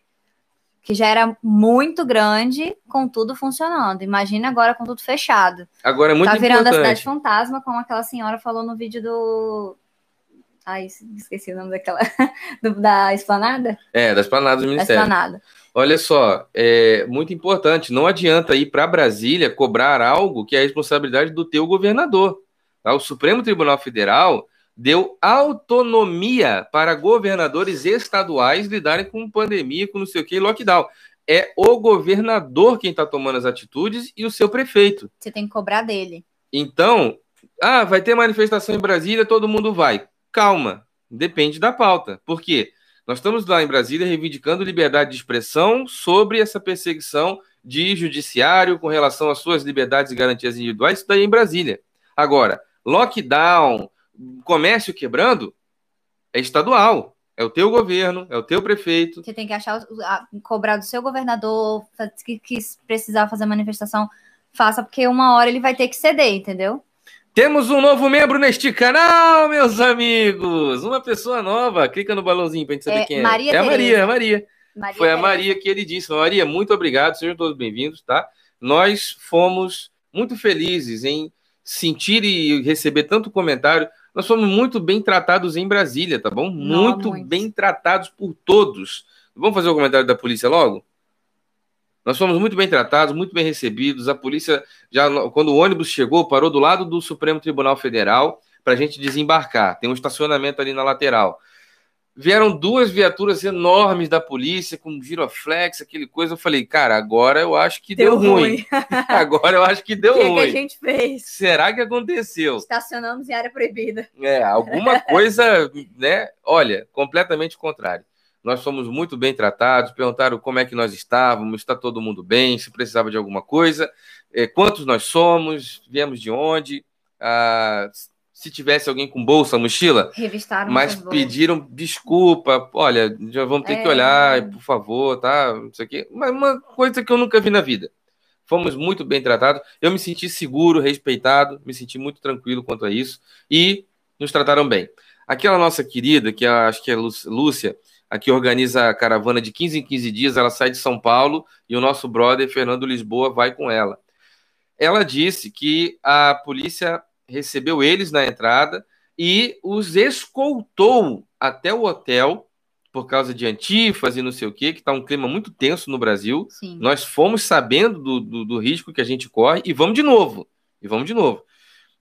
que já era muito grande com tudo funcionando. Imagina agora com tudo fechado. Agora é muito Tá virando importante. a cidade fantasma, como aquela senhora falou no vídeo do. Ai, esqueci o nome daquela. da esplanada? É, das planadas do Da Ministério. esplanada. Olha só, é muito importante. Não adianta ir para Brasília cobrar algo que é a responsabilidade do teu governador. tá? O Supremo Tribunal Federal deu autonomia para governadores estaduais lidarem com pandemia, com não sei o que, lockdown. É o governador quem está tomando as atitudes e o seu prefeito. Você tem que cobrar dele. Então, ah, vai ter manifestação em Brasília, todo mundo vai. Calma, depende da pauta. Por quê? Nós estamos lá em Brasília reivindicando liberdade de expressão sobre essa perseguição de judiciário com relação às suas liberdades e garantias individuais, isso daí é em Brasília. Agora, lockdown, comércio quebrando, é estadual. É o teu governo, é o teu prefeito. Você tem que achar, cobrar do seu governador, que, que precisar fazer manifestação, faça, porque uma hora ele vai ter que ceder, entendeu? Temos um novo membro neste canal, meus amigos! Uma pessoa nova. Clica no balãozinho pra gente saber É quem é. Maria é a Maria, é a Maria. Maria Foi a. Maria que ele disse. Maria, muito obrigado, sejam todos bem-vindos, tá? Nós fomos muito felizes em sentir e receber tanto comentário. Nós fomos muito bem tratados em Brasília, tá bom? Não, muito, muito. bem tratados por todos. Vamos fazer o comentário da polícia logo? Nós fomos muito bem tratados, muito bem recebidos. A polícia, já quando o ônibus chegou, parou do lado do Supremo Tribunal Federal para a gente desembarcar. Tem um estacionamento ali na lateral. Vieram duas viaturas enormes da polícia com giroflex, aquele coisa. Eu falei, cara, agora eu acho que deu, ruim. Agora eu acho que deu O que, que a ruim. gente fez? Será que aconteceu? Estacionamos em área proibida. É, alguma coisa, né? Olha, completamente contrário. Nós fomos muito bem tratados, perguntaram como é que nós estávamos, está todo mundo bem, se precisava de alguma coisa, eh, quantos nós somos, viemos de onde, ah, se tivesse alguém com bolsa, mochila, Revistaram mas pediram desculpa, olha, já vamos ter que É. olhar, por favor, tá? Isso aqui, mas uma coisa que eu nunca vi na vida. Fomos muito bem tratados. Eu me senti seguro, respeitado, me senti muito tranquilo quanto a isso e nos trataram bem. Aquela nossa querida, que acho que é Lú- Lúcia, a que organiza a caravana de 15 em 15 dias, ela sai de São Paulo e o nosso brother Fernando Lisboa vai com ela. Ela disse que a polícia recebeu eles na entrada e os escoltou até o hotel por causa de antifas e não sei o que, que está um clima muito tenso no Brasil. Sim. Nós fomos sabendo do, do, do risco que a gente corre e vamos de novo. E vamos de novo.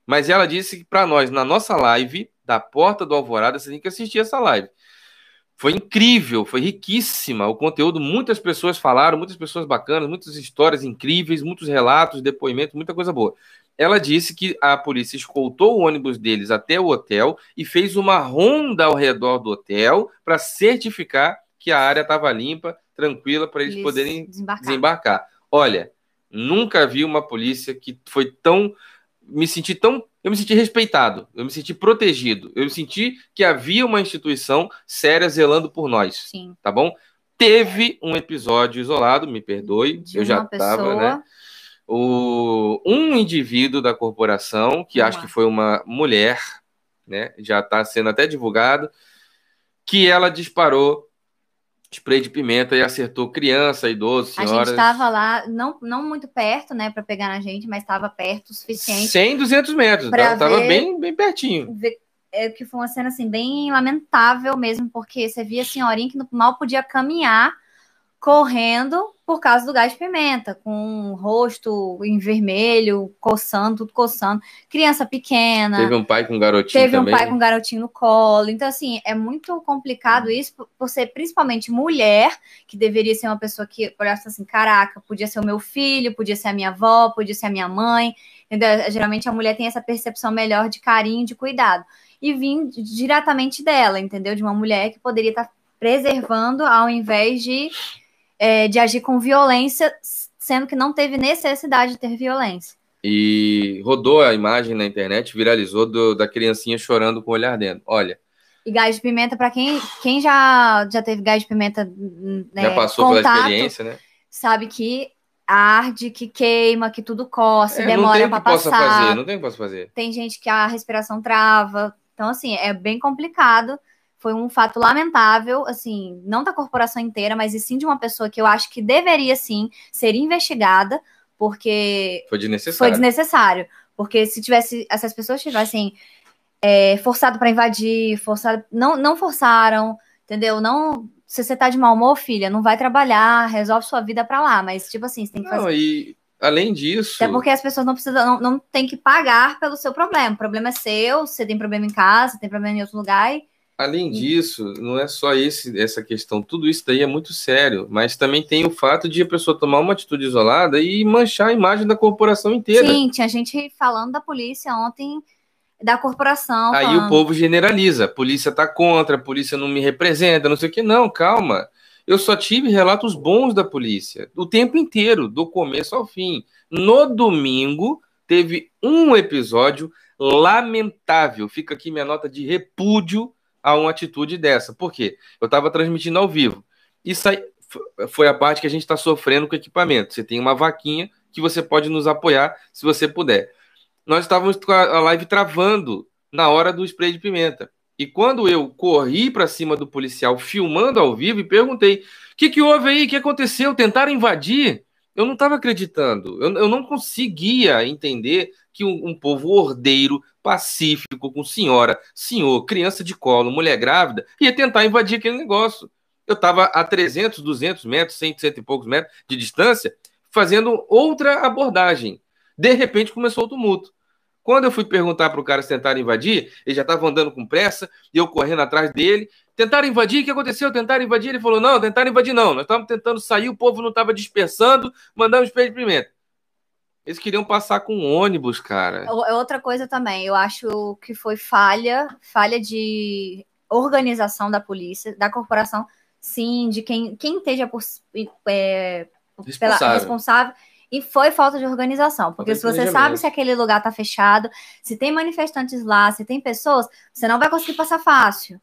Mas ela disse que para nós, na nossa live, da Porta do Alvorada, você tem que assistir essa live. Foi incrível, foi riquíssima o conteúdo. Muitas pessoas falaram, muitas pessoas bacanas, muitas histórias incríveis, muitos relatos, depoimentos, muita coisa boa. Ela disse que a polícia escoltou o ônibus deles até o hotel e fez uma ronda ao redor do hotel para certificar que a área estava limpa, tranquila, para eles, Eles poderem desembarcar. desembarcar. Olha, nunca vi uma polícia que foi tão. Me senti tão. Eu me senti respeitado, eu me senti protegido, eu me senti que havia uma instituição séria zelando por nós, Sim. tá bom? Teve um episódio isolado, me perdoe, De eu já uma estava, né? O, um indivíduo da corporação, que Vamos acho que foi uma mulher, né? Já está sendo até divulgado, que ela disparou spray de pimenta e acertou criança, idoso, A senhoras. gente estava lá, não, não muito perto, né, para pegar na gente, mas estava perto o suficiente 100, 200 metros, Pra tava ver- bem, bem pertinho. ver- é, que foi uma cena assim bem lamentável mesmo, porque você via a senhorinha que mal podia caminhar correndo por causa do gás pimenta, com o rosto em vermelho, coçando, tudo coçando. Criança pequena. Teve um pai com um garotinho Teve um também. pai com um garotinho no colo. Então, assim, é muito complicado isso por- por ser principalmente mulher, que deveria ser uma pessoa que olhasse assim: caraca, podia ser o meu filho, podia ser a minha avó, podia ser a minha mãe. Entendeu? Geralmente a mulher tem essa percepção melhor de carinho, de cuidado. E vim diretamente dela, entendeu? De uma mulher que poderia estar preservando ao invés de, é, de agir com violência, sendo que não teve necessidade de ter violência. E rodou a imagem na internet, viralizou do- da criancinha chorando com o olhar dentro. Olha, E gás de pimenta, para quem, quem já, já teve gás de pimenta. Né, já passou contato, pela experiência, né? Sabe que arde, que queima, que tudo coça, é, demora para passar. Fazer, não tem o que possa fazer. Tem gente que a respiração trava. Então, assim, é bem complicado. Foi um fato lamentável, assim, não da corporação inteira, mas sim de uma pessoa que eu acho que deveria sim ser investigada, porque foi desnecessário. Foi desnecessário. Porque se tivesse, essas pessoas tivessem é, forçado para invadir, forçado, não, não forçaram, entendeu? Não, se você tá de mau humor, filha, não vai trabalhar, resolve sua vida para lá, mas tipo assim, você tem que não, fazer. E além disso, até porque as pessoas não precisam, não, não tem que pagar pelo seu problema. O problema é seu, você tem problema em casa, tem problema em outro lugar. E... Além disso, não é só esse, essa questão, tudo isso daí é muito sério, mas também tem o fato de a pessoa tomar uma atitude isolada e manchar a imagem da corporação inteira. Sim, tinha gente falando da polícia ontem da corporação. Aí falando. o povo generaliza, a polícia tá contra, a polícia não me representa, não sei o que. Não, calma. Eu só tive relatos bons da polícia, o tempo inteiro, do começo ao fim. No domingo, teve um episódio lamentável. Fica aqui minha nota de repúdio a uma atitude dessa. Por quê? Eu estava transmitindo ao vivo. Isso aí foi a parte que a gente está sofrendo com o equipamento. Você tem uma vaquinha que você pode nos apoiar se você puder nós estávamos com a live travando na hora do spray de pimenta. E quando eu corri para cima do policial filmando ao vivo e perguntei: o que, que houve aí? O que aconteceu? Tentaram invadir? Eu não estava acreditando. Eu, eu, não conseguia entender que um, um, povo ordeiro, pacífico, com senhora, senhor, criança de colo, mulher grávida, ia tentar invadir aquele negócio. Eu estava a 300, 200 metros, 100, 100 e poucos metros de distância, fazendo outra abordagem. De repente começou o tumulto. Quando eu fui perguntar para o cara se tentaram invadir, ele já estava andando com pressa e eu correndo atrás dele. Tentaram invadir? O que aconteceu? Tentaram invadir? Ele falou: não, tentaram invadir não. Nós estávamos tentando sair, o povo não estava dispersando, mandamos espelho de pimenta. Eles queriam passar com um ônibus, cara. É outra coisa também, eu acho que foi falha, falha de organização da polícia, da corporação, sim, de quem, quem esteja por, é, responsável. Pela, responsável e foi falta de organização, porque se você sabe se aquele lugar está fechado, se tem manifestantes lá, se tem pessoas, você não vai conseguir passar fácil.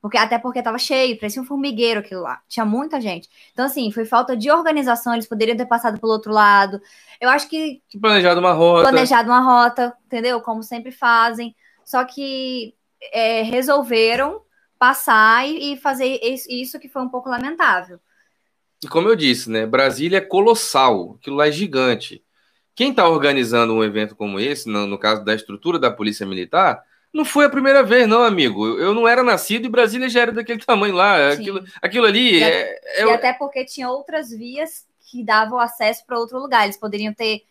Porque, até porque estava cheio, parecia um formigueiro aquilo lá. Tinha muita gente. Então, assim, foi falta de organização. Eles poderiam ter passado pelo outro lado. Eu acho que. Planejado uma rota. Planejado uma rota, entendeu? Como sempre fazem. Só que é, resolveram passar e, e fazer isso que foi um pouco lamentável. E como eu disse, né, Brasília é colossal, aquilo lá é gigante. Quem está organizando um evento como esse, no, no, caso da estrutura da Polícia Militar, não foi a primeira vez, não, amigo. Eu não era nascido e Brasília já era daquele tamanho lá. Aquilo, aquilo ali e é, é, E até porque tinha outras vias que davam acesso para outro lugar. Eles poderiam ter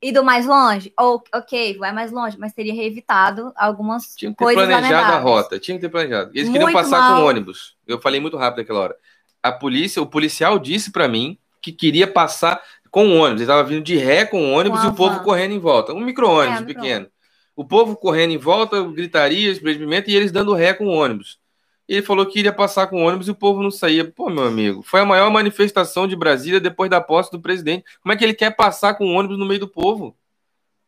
ido mais longe, ou ok, vai mais longe, mas teria evitado algumas tinha que ter coisas planejado a rota, tinha que ter planejado. Eles muito queriam passar mal. com ônibus. Eu falei muito rápido naquela hora a polícia, o policial disse para mim que queria passar com o ônibus. Ele estava vindo de ré com o ônibus com e o povo correndo em volta. Um micro-ônibus é, pequeno. Micro o povo correndo em volta, gritaria, experimento, e eles dando ré com o ônibus. Ele falou que iria passar com o ônibus e o povo não saía. Pô, meu amigo, foi a maior manifestação de Brasília depois da posse do presidente. Como é que ele quer passar com o ônibus no meio do povo?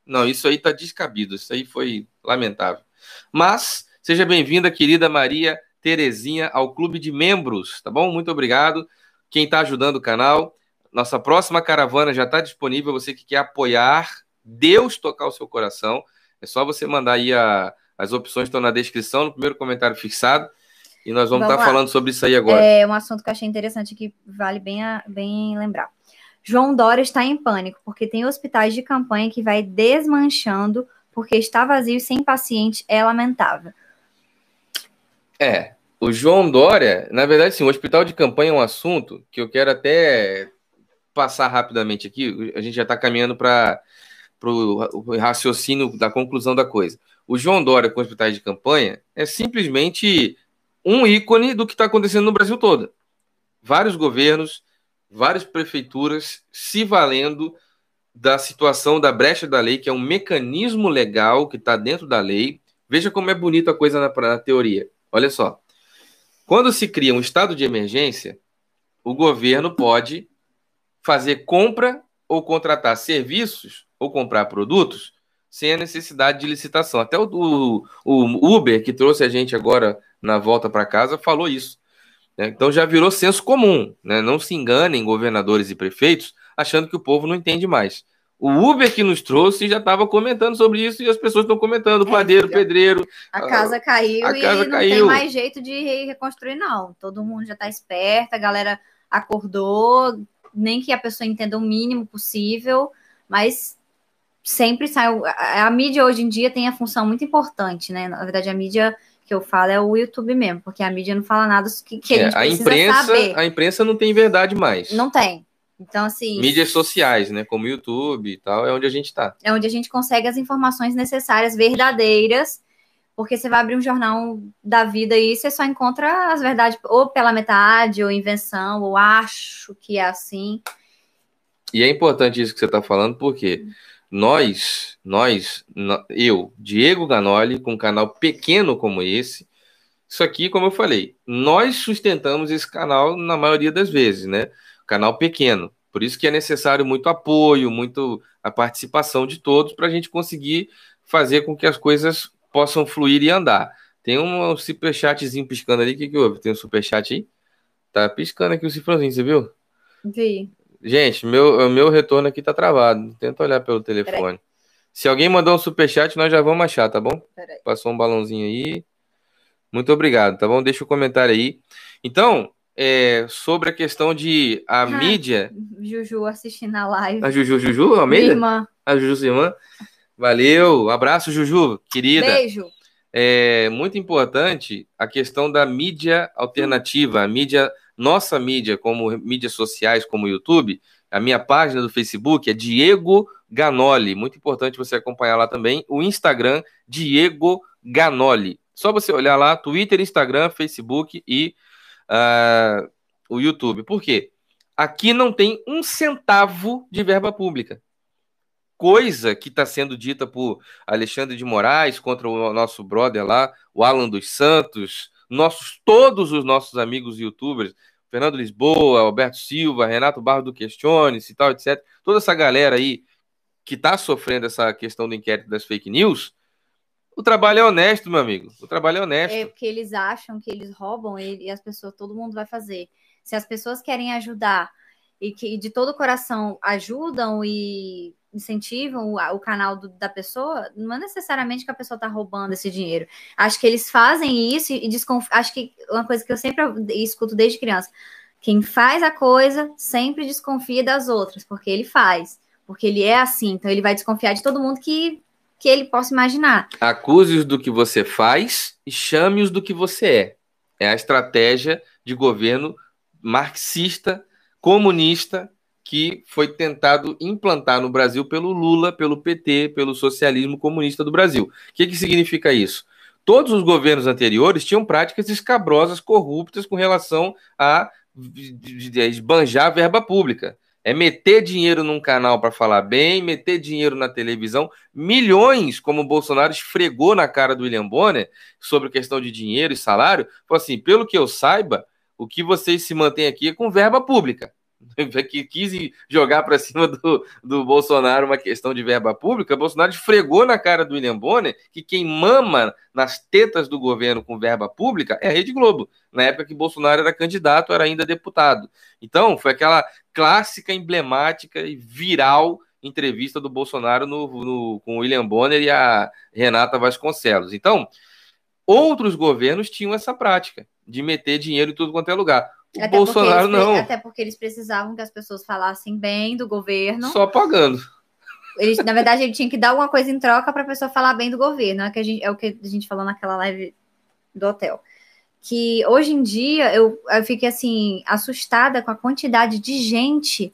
Não, isso aí tá descabido. Isso aí foi lamentável. Mas, seja bem-vinda, querida Maria Terezinha ao clube de membros, tá bom? Muito obrigado. Quem está ajudando o canal. Nossa próxima caravana já está disponível. Você que quer apoiar, Deus tocar o seu coração. É só você mandar aí a, as opções estão na descrição, no primeiro comentário fixado. E nós vamos, estar tá falando sobre isso aí agora. É um assunto que eu achei interessante que vale bem, a, bem lembrar. João Dória está em pânico, porque tem hospitais de campanha que vai desmanchando porque está vazio e sem paciente é lamentável. É, o João Dória, na verdade, sim, o hospital de campanha é um assunto que eu quero até passar rapidamente aqui. A gente já está caminhando para o raciocínio da conclusão da coisa. O João Dória com hospitais de campanha é simplesmente um ícone do que está acontecendo no Brasil todo. Vários governos, várias prefeituras se valendo da situação da brecha da lei, que é um mecanismo legal que está dentro da lei. Veja como é bonita a coisa na, na teoria. Olha só. Quando se cria um estado de emergência, o governo pode fazer compra ou contratar serviços ou comprar produtos sem a necessidade de licitação. Até o, o, o Uber, que trouxe a gente agora na volta para casa, falou isso. Né? Então já virou senso comum. Né? Não se enganem, governadores e prefeitos, achando que o povo não entende mais. O Uber que nos trouxe já estava comentando sobre isso e as pessoas estão comentando, é, padeiro, pedreiro. A casa caiu a casa e não caiu. tem mais jeito de reconstruir, não. Todo mundo já está esperto, a galera acordou, nem que a pessoa entenda o mínimo possível, mas sempre sai. A, a mídia hoje em dia tem a função muito importante, né? Na verdade, a mídia que eu falo é o YouTube mesmo, porque a mídia não fala nada que, que é, a gente a imprensa, saber. A imprensa não tem verdade mais. Não tem. Então, assim. Mídias sociais, né? Como YouTube e tal, é onde a gente está. É onde a gente consegue as informações necessárias, verdadeiras, porque você vai abrir um jornal da vida e você só encontra as verdades ou pela metade, ou invenção, ou acho que é assim. E é importante isso que você está falando, porque nós, nós, eu, Diego Ganoli, com um canal pequeno como esse, isso aqui, como eu falei, nós sustentamos esse canal na maioria das vezes, né? canal pequeno. Por isso que é necessário muito apoio, muito a participação de todos para a gente conseguir fazer com que as coisas possam fluir e andar. Tem um superchatzinho piscando ali. O que, que houve? Tem um superchat aí? Tá piscando aqui o cifrãozinho, você viu? Vi. Gente, meu, meu retorno aqui tá travado. Tenta olhar pelo telefone. Se alguém mandar um superchat, nós já vamos achar, tá bom? Passou um balãozinho aí. Muito obrigado, tá bom? Deixa o um comentário aí. Então, é, sobre a questão de a ah, mídia. Juju assistindo a live. A Juju, Juju, a Minha irmã. A Juju, sua irmã. Valeu, abraço, Juju, querida. Beijo. É muito importante a questão da mídia alternativa, a mídia, nossa mídia, como mídias sociais, como o YouTube. A minha página do Facebook é Diego Ganoli. Muito importante você acompanhar lá também. O Instagram, Diego Ganoli. Só você olhar lá, Twitter, Instagram, Facebook e uh, o YouTube. Por quê? Aqui não tem um centavo de verba pública. Coisa que está sendo dita por Alexandre de Moraes contra o nosso brother lá, o Alan dos Santos, nossos, todos os nossos amigos youtubers, Fernando Lisboa, Alberto Silva, Renato Barro do Questiones e tal, etc. Toda essa galera aí que está sofrendo essa questão do inquérito das fake news, o trabalho é honesto, meu amigo. O trabalho é honesto. É porque eles acham que eles roubam ele e as pessoas, todo mundo vai fazer. Se as pessoas querem ajudar e que de todo o coração ajudam e incentivam o, o canal do, da pessoa, não é necessariamente que a pessoa está roubando esse dinheiro. Acho que eles fazem isso e desconf... acho que uma coisa que eu sempre escuto desde criança, quem faz a coisa sempre desconfia das outras, porque ele faz, porque ele é assim, então ele vai desconfiar de todo mundo que que ele possa imaginar. Acuse-os do que você faz e chame-os do que você é. É a estratégia de governo marxista, comunista, que foi tentado implantar no Brasil pelo Lula, pelo PT, pelo socialismo comunista do Brasil. O que, que significa isso? Todos os governos anteriores tinham práticas escabrosas, corruptas com relação a esbanjar verba pública. É meter dinheiro num canal para falar bem, meter dinheiro na televisão. Milhões, como o Bolsonaro esfregou na cara do William Bonner sobre questão de dinheiro e salário. Falou assim: pelo que eu saiba, o que vocês se mantêm aqui é com verba pública. que quis jogar para cima do, do Bolsonaro uma questão de verba pública, Bolsonaro esfregou na cara do William Bonner que quem mama nas tetas do governo com verba pública é a Rede Globo. Na época que Bolsonaro era candidato, era ainda deputado. Então, foi aquela clássica, emblemática e viral entrevista do Bolsonaro no, no, com o William Bonner e a Renata Vasconcelos. Então, outros governos tinham essa prática de meter dinheiro em tudo quanto é lugar. O até Bolsonaro porque não. Até porque eles precisavam que as pessoas falassem bem do governo. Só pagando. Eles, na verdade, ele tinha que dar alguma coisa em troca para a pessoa falar bem do governo. É, que a gente, é o que a gente falou naquela live do hotel. Que hoje em dia eu, eu fiquei assim, assustada com a quantidade de gente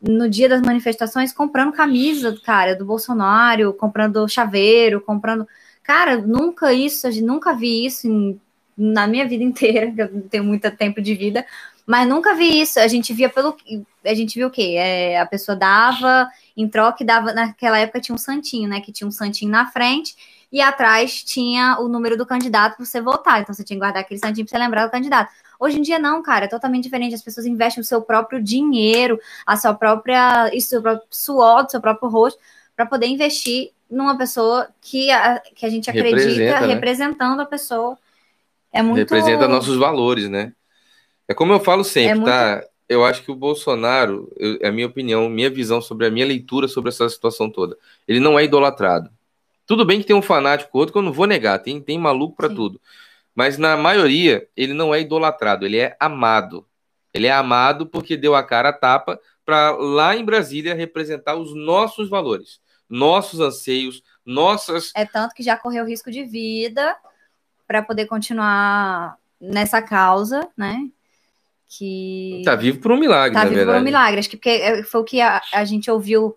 no dia das manifestações comprando camisa, cara, do Bolsonaro, comprando chaveiro, comprando. Cara, nunca isso, nunca vi isso em na minha vida inteira, que eu não tenho muito tempo de vida, mas nunca vi isso. A gente via pelo. A gente viu o quê? É, a pessoa dava, em troca, dava. Naquela época tinha um santinho, né? Que tinha um santinho na frente e atrás tinha o número do candidato para você votar. Então você tinha que guardar aquele santinho para você lembrar do candidato. Hoje em dia não, cara, é totalmente diferente. As pessoas investem o seu próprio dinheiro, a sua própria, isso, o próprio suor do seu próprio rosto, para poder investir numa pessoa que a, que a gente acredita Representa, né? representando a pessoa É muito... Representa nossos valores, né? É como eu falo sempre, é muito... tá? Eu acho que o Bolsonaro, eu, é a minha opinião, minha visão sobre a minha leitura sobre essa situação toda. Ele não é idolatrado. Tudo bem que tem um fanático outro que eu não vou negar, tem, tem maluco para tudo. Mas na maioria, ele não é idolatrado, ele é amado. Ele é amado porque deu a cara a tapa para lá em Brasília representar os nossos valores, nossos anseios, nossas. É tanto que já correu risco de vida para poder continuar nessa causa, né? Que tá vivo por um milagre, tá vivo verdade. por um milagre. Acho que porque é, foi o que a, a gente ouviu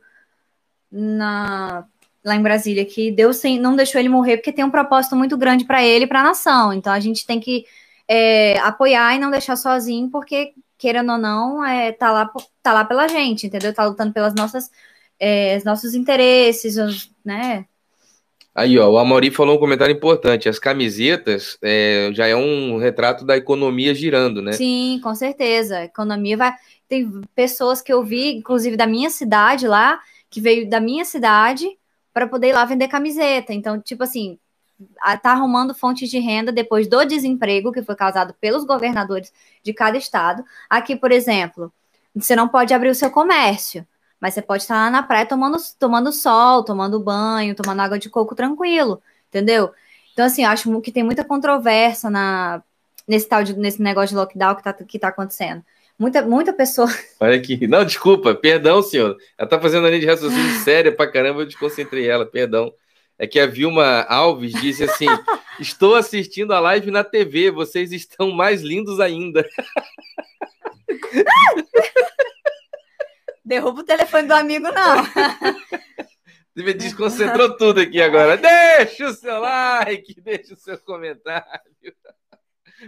na lá em Brasília, que Deus não deixou ele morrer porque tem um propósito muito grande para ele e para a nação. Então a gente tem que é, apoiar e não deixar sozinho, porque querendo ou não, é, tá lá, tá lá pela gente, entendeu? Tá lutando pelas nossas, é, nossos interesses, né? Aí, ó, o Amaury falou um comentário importante. As camisetas é, já é um retrato da economia girando, né? Sim, com certeza. A economia vai. Tem pessoas que eu vi, inclusive da minha cidade lá, que veio da minha cidade para poder ir lá vender camiseta. Então, tipo assim, tá arrumando fontes de renda depois do desemprego que foi causado pelos governadores de cada estado. Aqui, por exemplo, você não pode abrir o seu comércio, mas você pode estar lá na praia tomando, tomando sol, tomando banho, tomando água de coco tranquilo, entendeu? Então, assim, acho que tem muita controvérsia na, nesse tal de, nesse negócio de lockdown que tá, que tá acontecendo. Muita, muita pessoa. Olha aqui. Não, desculpa, perdão, senhor. Ela tá fazendo a linha de raciocínio séria pra caramba, eu desconcentrei ela, perdão. É que a Vilma Alves disse assim: Estou assistindo a live na TV, vocês estão mais lindos ainda. Derruba o telefone do amigo, não. Você desconcentrou tudo aqui agora. Deixa o seu like, deixa o seu comentário.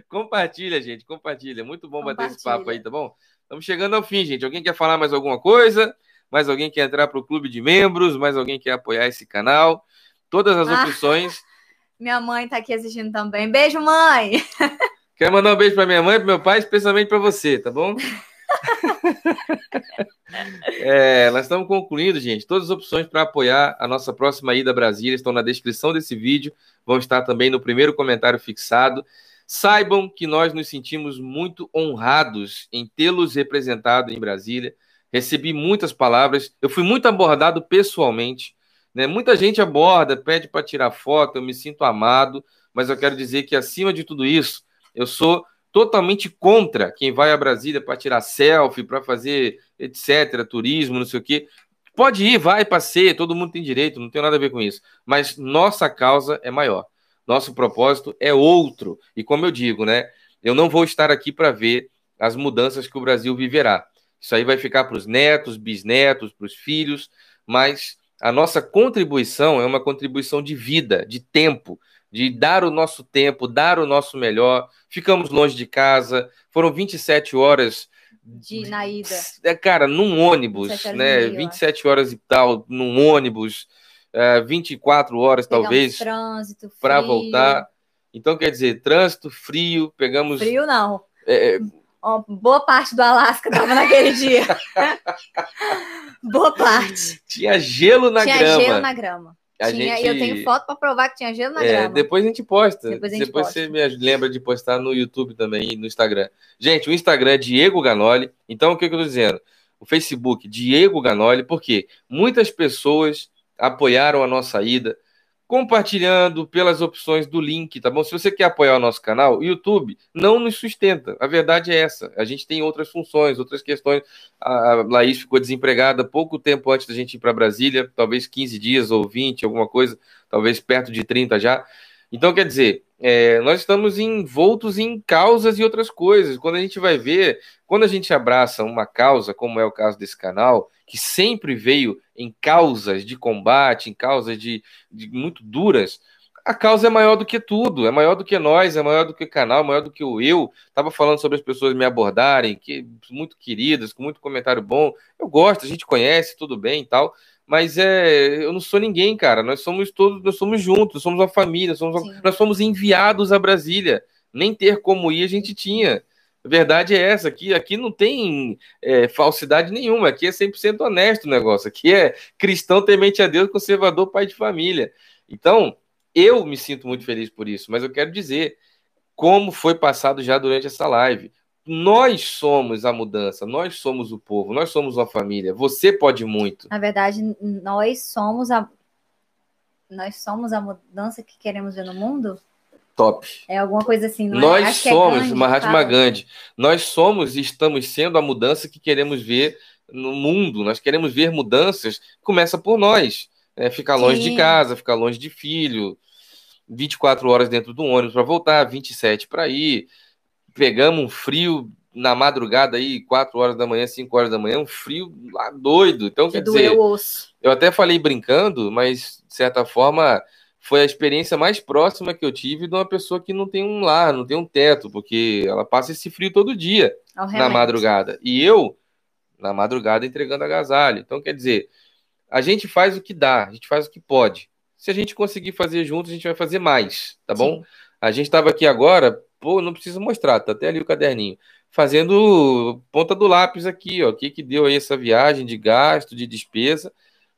Compartilha, gente, compartilha. Muito bom bater esse papo aí, tá bom? Estamos chegando ao fim, gente. Alguém quer falar mais alguma coisa? Mais alguém quer entrar para o clube de membros? Mais alguém quer apoiar esse canal? Todas as ah, opções. Minha mãe está aqui assistindo também. Beijo, mãe! Quero mandar um beijo para minha mãe, para meu pai, especialmente para você, tá bom? é, nós estamos concluindo, gente. Todas as opções para apoiar a nossa próxima ida a Brasília estão na descrição desse vídeo. Vão estar também no primeiro comentário fixado. Saibam que nós nos sentimos muito honrados em tê-los representado em Brasília. Recebi muitas palavras, eu fui muito abordado pessoalmente. Né? Muita gente aborda, pede para tirar foto, eu me sinto amado, mas eu quero dizer que, acima de tudo isso, eu sou totalmente contra quem vai a Brasília para tirar selfie, para fazer etc., turismo, não sei o quê. Pode ir, vai, passeia, todo mundo tem direito, não tem nada a ver com isso. Mas nossa causa é maior. Nosso propósito é outro. E como eu digo, né? Eu não vou estar aqui para ver as mudanças que o Brasil viverá. Isso aí vai ficar para os netos, bisnetos, para os filhos, mas a nossa contribuição é uma contribuição de vida, de tempo, de dar o nosso tempo, dar o nosso melhor. Ficamos longe de casa, foram 27 horas. De, na ida. É, cara, num ônibus, né? 27 horas e tal, num ônibus é, 24 horas, pegamos talvez, para voltar. Então, quer dizer, trânsito, frio, pegamos. Frio não. É, é boa parte do Alasca estava naquele dia. boa parte. Tinha gelo na tinha grama. Tinha gelo na grama. A tinha, gente... Eu tenho foto para provar que tinha gelo na é, grama. Depois a gente posta. Depois, gente depois posta. você me lembra de postar no YouTube também e no Instagram. Gente, o Instagram é Diego Ganoli. Então, o que eu estou dizendo? O Facebook, Diego Ganoli, porque muitas pessoas apoiaram a nossa ida, compartilhando pelas opções do link, tá bom? Se você quer apoiar o nosso canal, o YouTube não nos sustenta. A verdade é essa. A gente tem outras funções, outras questões. A Laís ficou desempregada pouco tempo antes da gente ir para Brasília, talvez 15 dias ou 20, alguma coisa, talvez perto de 30 já. Então, quer dizer, é, nós estamos envoltos em causas e outras coisas. Quando a gente vai ver, quando a gente abraça uma causa, como é o caso desse canal, que sempre veio em causas de combate, em causas de, de muito duras, a causa é maior do que tudo, é maior do que nós, é maior do que o canal, é maior do que o eu. Estava falando sobre as pessoas me abordarem, que muito queridas, com muito comentário bom. Eu gosto, a gente conhece, tudo bem e tal. Mas é, eu não sou ninguém, cara. Nós somos todos, nós somos juntos, somos uma família, somos, nós somos enviados a Brasília. Nem ter como ir a gente tinha. Verdade é essa, aqui, aqui não tem é, falsidade nenhuma, aqui é 100% honesto o negócio, aqui é cristão temente a Deus, conservador, pai de família. Então, eu me sinto muito feliz por isso, mas eu quero dizer, como foi passado já durante essa live. Nós somos a mudança, nós somos o povo, nós somos a família. Você pode muito. Na verdade, nós somos a nós somos a mudança que queremos ver no mundo? Top. É alguma coisa assim, não é? Nós é? somos, é Gandhi, Mahatma Gandhi. Nós somos e estamos sendo a mudança que queremos ver no mundo. Nós queremos ver mudanças. Começa por nós. Né? Ficar longe Sim. de casa, ficar longe de filho, 24 horas dentro do ônibus para voltar, 27 para ir. Pegamos um frio na madrugada aí, 4 horas da manhã, 5 horas da manhã, um frio lá doido. Então, que quer dizer, o osso. eu até falei brincando, mas de certa forma foi a experiência mais próxima que eu tive de uma pessoa que não tem um lar, não tem um teto, porque ela passa esse frio todo dia oh, na madrugada. E eu, na madrugada, entregando agasalho. Então, quer dizer, a gente faz o que dá, a gente faz o que pode. Se a gente conseguir fazer juntos, a gente vai fazer mais, tá bom? Sim. A gente estava aqui agora, pô, não precisa mostrar, tá até ali o caderninho, fazendo ponta do lápis aqui, ó, o que que deu aí essa viagem de gasto, de despesa,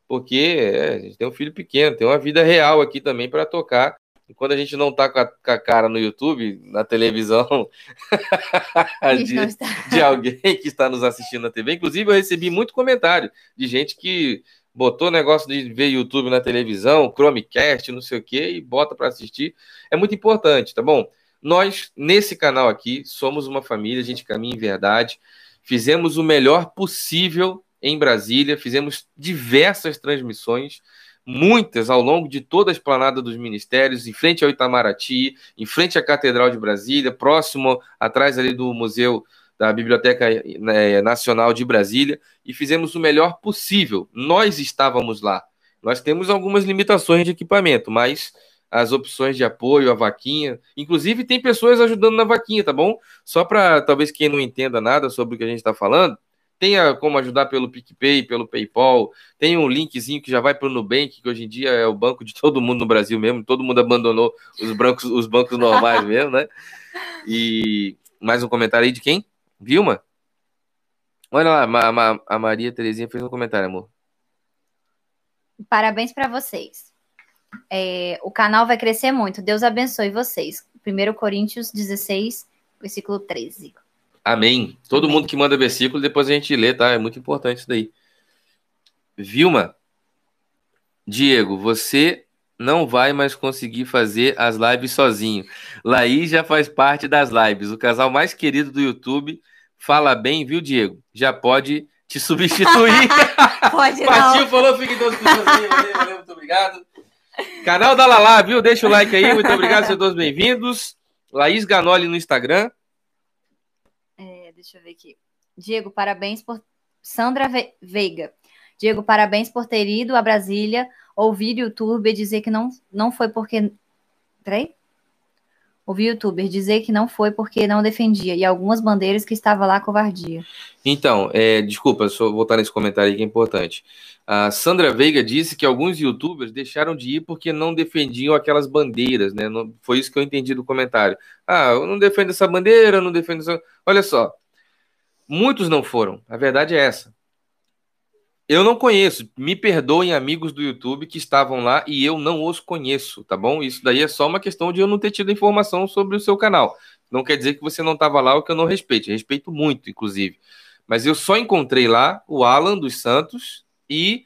porque é, a gente tem um filho pequeno, tem uma vida real aqui também para tocar. E quando a gente não tá com a, com a cara no YouTube, na televisão, de, de alguém que está nos assistindo na TV, inclusive eu recebi muito comentário de gente que botou negócio de ver YouTube na televisão, Chromecast, não sei o que, e bota para assistir. É muito importante, tá bom? Nós, nesse canal aqui, somos uma família, a gente caminha em verdade. Fizemos o melhor possível em Brasília, fizemos diversas transmissões, muitas ao longo de toda a esplanada dos ministérios, em frente ao Itamaraty, em frente à Catedral de Brasília, próximo, atrás ali do Museu da Biblioteca né, Nacional de Brasília e fizemos o melhor possível. Nós estávamos lá. Nós temos algumas limitações de equipamento, mas as opções de apoio, a vaquinha, inclusive tem pessoas ajudando na vaquinha, tá bom? Só para talvez quem não entenda nada sobre o que a gente está falando, tenha como ajudar pelo PicPay, pelo PayPal, tem um linkzinho que já vai para o Nubank, que hoje em dia é o banco de todo mundo no Brasil mesmo, todo mundo abandonou os bancos, os bancos normais mesmo, né? E mais um comentário aí de quem? Vilma? Olha lá, a, Maria Terezinha fez um comentário, amor. Parabéns para vocês. É, o canal vai crescer muito. Deus abençoe vocês. 1 Coríntios 16, versículo 13. Amém. Todo Amém. mundo que manda versículo, depois a gente lê, tá? É muito importante isso daí. Vilma, Diego, você não vai mais conseguir fazer as lives sozinho. Laís já faz parte das lives. O casal mais querido do YouTube fala bem, viu, Diego? Já pode te substituir. pode Partiu, não. falou, fique com valeu, valeu, muito obrigado. Canal da Lala, viu? Deixa o like aí, muito obrigado, sejam todos bem-vindos. Laís Ganoli no Instagram. Deixa eu ver aqui. Diego, parabéns por. Sandra Ve... Veiga. Diego, parabéns por ter ido a Brasília ouvir youtuber dizer que não, não foi porque. Peraí? Ouvi youtuber dizer que não foi porque não defendia, e algumas bandeiras que estava lá covardia. Então, é, desculpa, só voltar nesse comentário aí que é importante. A Sandra Veiga disse que alguns youtubers deixaram de ir porque não defendiam aquelas bandeiras, né? Não, foi isso que eu entendi do comentário. Ah, eu não defendo essa bandeira, não defendo essa. Olha só. Muitos não foram. A verdade é essa. Eu não conheço. Me perdoem, amigos do YouTube que estavam lá e eu não os conheço, tá bom? Isso daí é só uma questão de eu não ter tido informação sobre o seu canal. Não quer dizer que você não estava lá ou que eu não respeite. Respeito muito, inclusive. Mas eu só encontrei lá o Alan dos Santos e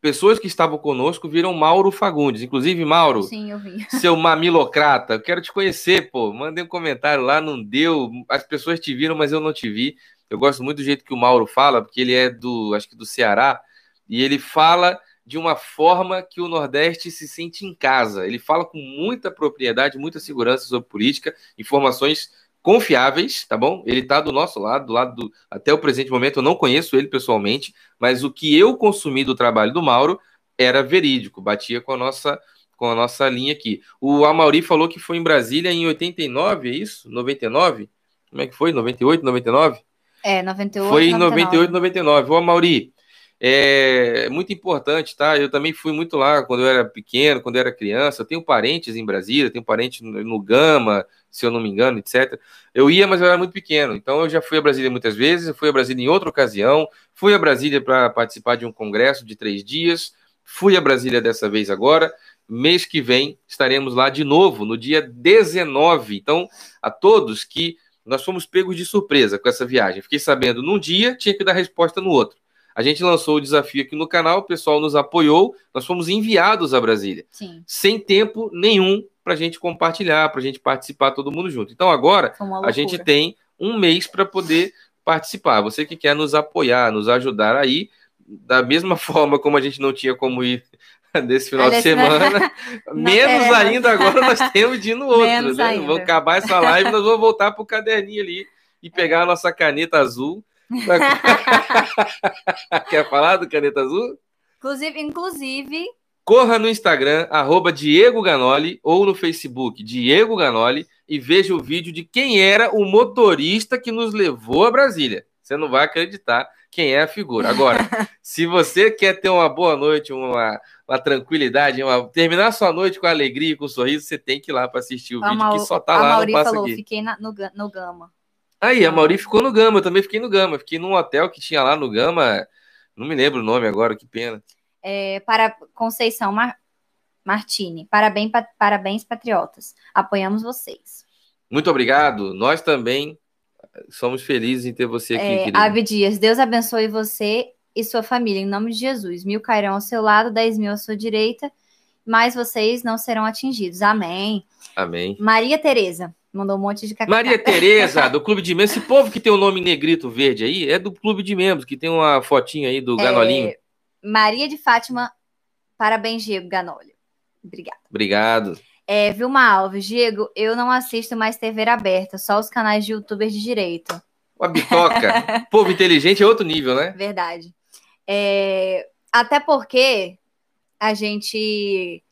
pessoas que estavam conosco viram Mauro Fagundes. Inclusive, Mauro, Sim, seu mamilocrata, eu quero te conhecer, pô. Mandei um comentário lá, não deu. As pessoas te viram, mas eu não te vi. Eu gosto muito do jeito que o Mauro fala, porque ele é do, acho que do Ceará, e ele fala de uma forma que o Nordeste se sente em casa. Ele fala com muita propriedade, muita segurança sobre política, informações confiáveis, tá bom? Ele tá do nosso lado, do lado do, até o presente momento eu não conheço ele pessoalmente, mas o que eu consumi do trabalho do Mauro era verídico, batia com a nossa com a nossa linha aqui. O Amauri falou que foi em Brasília em 89, é isso? 99? Como é que foi? 98, 99? É, 98. Foi em 98, 99. Ô, Mauri, é muito importante, tá? Eu também fui muito lá quando eu era pequeno, quando eu era criança. Eu tenho parentes em Brasília, tenho parentes no Gama, se eu não me engano, etc. Eu ia, mas eu era muito pequeno. Então eu já fui a Brasília muitas vezes, fui a Brasília em outra ocasião, fui a Brasília para participar de um congresso de três dias, fui a Brasília dessa vez agora. mês que vem estaremos lá de novo, no dia 19. Então, a todos que nós fomos pegos de surpresa com essa viagem. Fiquei sabendo num dia, tinha que dar resposta no outro. A gente lançou o desafio aqui no canal, o pessoal nos apoiou, nós fomos enviados a Brasília. Sim. Sem tempo nenhum para a gente compartilhar, para a gente participar todo mundo junto. Então agora a gente tem um mês para poder participar. Você que quer nos apoiar, nos ajudar aí, da mesma forma como a gente não tinha como ir desse final de semana, menos ainda agora nós temos de ir no outro. Né? Vou acabar essa live, nós vamos voltar para o caderninho ali e pegar a nossa caneta azul. Quer falar do caneta azul? Inclusive, inclusive. Corra no Instagram, arroba Diego Ganoli, ou no Facebook, Diego Ganoli, e veja o vídeo de quem era o motorista que nos levou a Brasília. Você não vai acreditar quem é a figura. Agora, se você quer ter uma boa noite, uma, uma tranquilidade, uma, terminar sua noite com alegria e com um sorriso, você tem que ir lá para assistir o a vídeo que só tá lá Mauri no falou, aqui. fiquei na, no, no Gama. Aí, a Mauri ficou no Gama, eu também fiquei no Gama. Fiquei num hotel que tinha lá no Gama, não me lembro o nome agora, que pena. É, para Conceição Mar... Martini, parabéns, pa... parabéns, patriotas. Apoiamos vocês. Muito obrigado. Nós também somos felizes em ter você aqui, é, querido. Ave Dias, Deus abençoe você e sua família, em nome de Jesus. Mil cairão ao seu lado, dez mil à sua direita, mas vocês não serão atingidos. Amém. Amém. Maria Tereza mandou um monte de cacau. Maria Tereza, do Clube de Membros. Esse povo que tem o nome negrito verde aí é do Clube de Membros, que tem uma fotinha aí do é, Ganolinho. Maria de Fátima, parabéns, Diego Ganolho. Obrigada. Obrigado. É, Vilma Alves, Diego, eu não assisto mais TV aberta, só os canais de youtubers de direito. Uma bitoca. Povo inteligente é outro nível, né? Verdade. É, até porque a gente.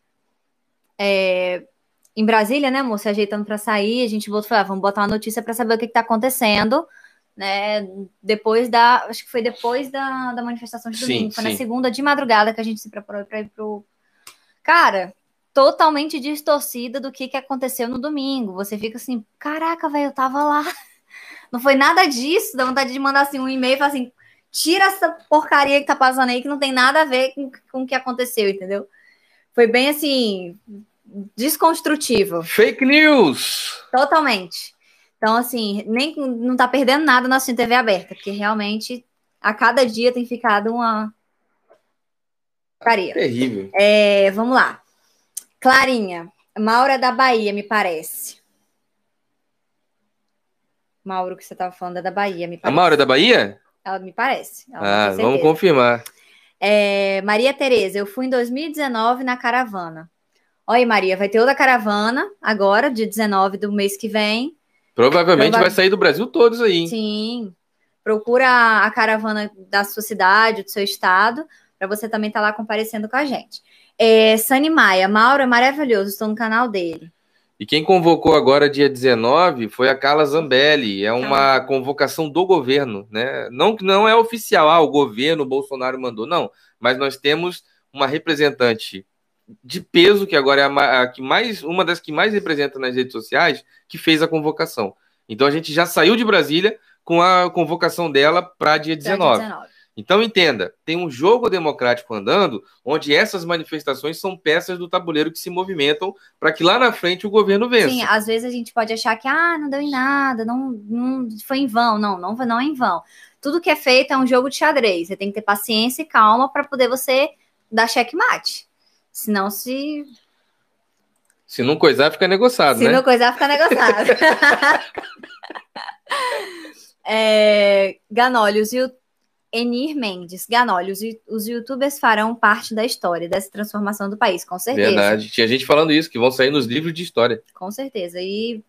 É, em Brasília, né, amor? Se ajeitando para sair, a gente voltou e falou: ah, vamos botar uma notícia para saber o que, está acontecendo. Né, depois da. Acho que foi depois da, da manifestação de domingo. Sim, foi sim. na segunda de madrugada que a gente se preparou para ir pro. Cara, totalmente distorcida do que, que aconteceu no domingo. Você fica assim, caraca, velho, eu tava lá. Não foi nada disso. Dá vontade de mandar assim um e-mail e falar assim: tira essa porcaria que tá passando aí que não tem nada a ver com, com o que aconteceu, entendeu? Foi bem assim, desconstrutivo. Fake news! Totalmente. Então, assim, nem não tá perdendo nada na sua TV aberta, porque realmente a cada dia tem ficado uma. Porcaria. Terrível. É, vamos lá. Clarinha, Maura da Bahia, me parece. Mauro, que você estava falando é da Bahia, me parece. A Maura é da Bahia? Ela me parece. ah, vamos confirmar. É, Maria Tereza, eu fui em 2019 na caravana. Olha, Maria, vai ter outra caravana agora, dia 19 do mês que vem. Provavelmente Prova... vai sair do Brasil todos aí. Sim. Procura a caravana da sua cidade, do seu estado, para você também estar tá lá comparecendo com a gente. É, Sani Maia, Mauro é maravilhoso, estou no canal dele. E quem convocou agora, dia 19, foi a Carla Zambelli. É uma convocação do governo, né? Não que não é oficial, ah, o governo, o Bolsonaro mandou, não. Mas nós temos uma representante de peso, que agora é a, a, que mais, uma das que mais representa nas redes sociais, que fez a convocação. Então a gente já saiu de Brasília com a convocação dela para dia 19. Dia 19. Então entenda, tem um jogo democrático andando, onde essas manifestações são peças do tabuleiro que se movimentam para que lá na frente o governo vença. Sim, às vezes a gente pode achar que ah, não deu em nada, não, não foi em vão, não, não, não é em vão. Tudo que é feito é um jogo de xadrez. Você tem que ter paciência e calma para poder você dar checkmate. Senão se se não coisar, fica negociado, se né? Se não coisar, fica negociado. é, e o Enir Mendes, Ganoli, os, os youtubers farão parte da história dessa transformação do país, com certeza. Verdade, tinha gente falando isso, que vão sair nos livros de história. Com certeza. E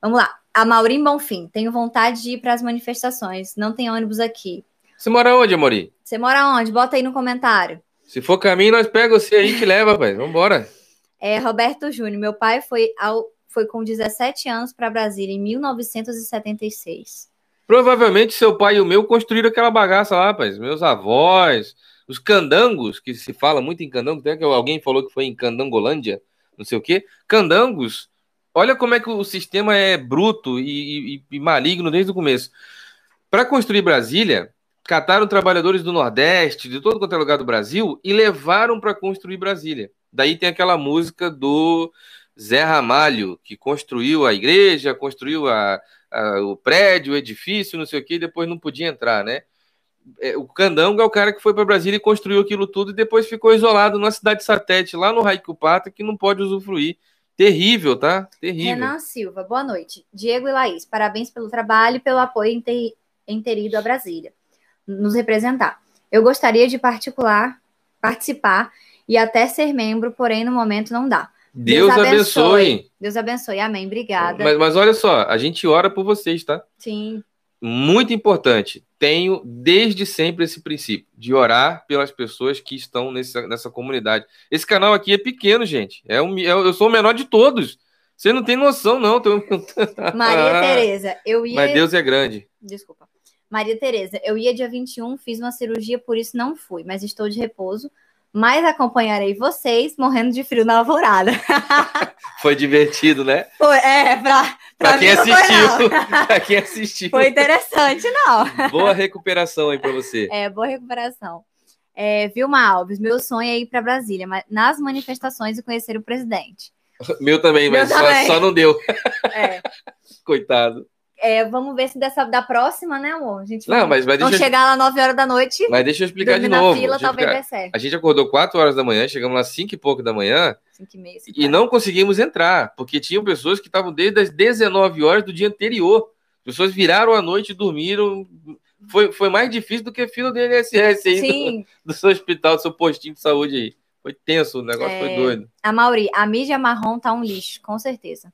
vamos lá. A Maurim Bonfim, tenho vontade de ir para as manifestações, não tem ônibus aqui. Você mora onde, Amori? Você mora onde? Bota aí no comentário. Se for caminho, nós pegamos você aí e te leva, rapaz. Vambora. É, Roberto Júnior, meu pai foi, ao, foi com 17 anos para Brasília em 1976. Provavelmente seu pai e o meu construíram aquela bagaça lá, rapaz. Meus avós, os candangos, que se fala muito em candango, até que alguém falou que foi em Candangolândia, não sei o quê. Candangos, olha como é que o sistema é bruto e, e, e maligno desde o começo. Para construir Brasília, cataram trabalhadores do Nordeste, de todo quanto é lugar do Brasil, e levaram para construir Brasília. Daí tem aquela música do Zé Ramalho, que construiu a igreja, construiu a, a, o prédio, o edifício, não sei o que, e depois não podia entrar, né? É, o Candango é o cara que foi para Brasília e construiu aquilo tudo e depois ficou isolado numa cidade satélite lá no Raikupata que não pode usufruir. Terrível, tá? Terrível. Renan Silva, boa noite. Diego e Laís, parabéns pelo trabalho e pelo apoio em ter, em ter ido a Brasília nos representar. Eu gostaria de particular participar e até ser membro, porém no momento não dá. Deus, Deus abençoe. abençoe. Deus abençoe. Amém. Obrigada. Mas, mas olha só, a gente ora por vocês, tá? Sim. Muito importante. Tenho desde sempre esse princípio de orar pelas pessoas que estão nessa, nessa comunidade. Esse canal aqui é pequeno, gente. É um, é, eu sou o menor de todos. Você não tem noção, não. Maria Tereza, eu ia. Mas Deus é grande. Desculpa. Maria Tereza, eu ia dia 21, fiz uma cirurgia, por isso não fui, mas estou de repouso mas acompanharei vocês morrendo de frio na alvorada. Foi divertido, né? Foi, é, pra, pra, pra quem assistiu. pra quem assistiu. Foi interessante, não. Boa recuperação aí para você. É, boa recuperação. É, Vilma Alves, meu sonho é ir para Brasília, mas nas manifestações e conhecer o presidente. Meu também, mas meu só, também. só, não deu. É. Coitado. É, vamos ver se dessa da próxima, né, amor? A gente não, mas, mas vamos chegar lá 9 horas da noite. Mas deixa eu explicar de novo. Fila, talvez explicar. certo. A gente acordou 4 horas da manhã, chegamos lá 5 e pouco da manhã. 5 e meia. E não conseguimos entrar, porque tinham pessoas que estavam desde as 19 horas do dia anterior. As pessoas viraram a noite e dormiram. Foi, foi mais difícil do que a fila do INSS aí, Sim. Do, do seu hospital, do seu postinho de saúde aí. Foi tenso, o negócio é... foi doido. A Mauri, a mídia marrom tá um lixo, com certeza.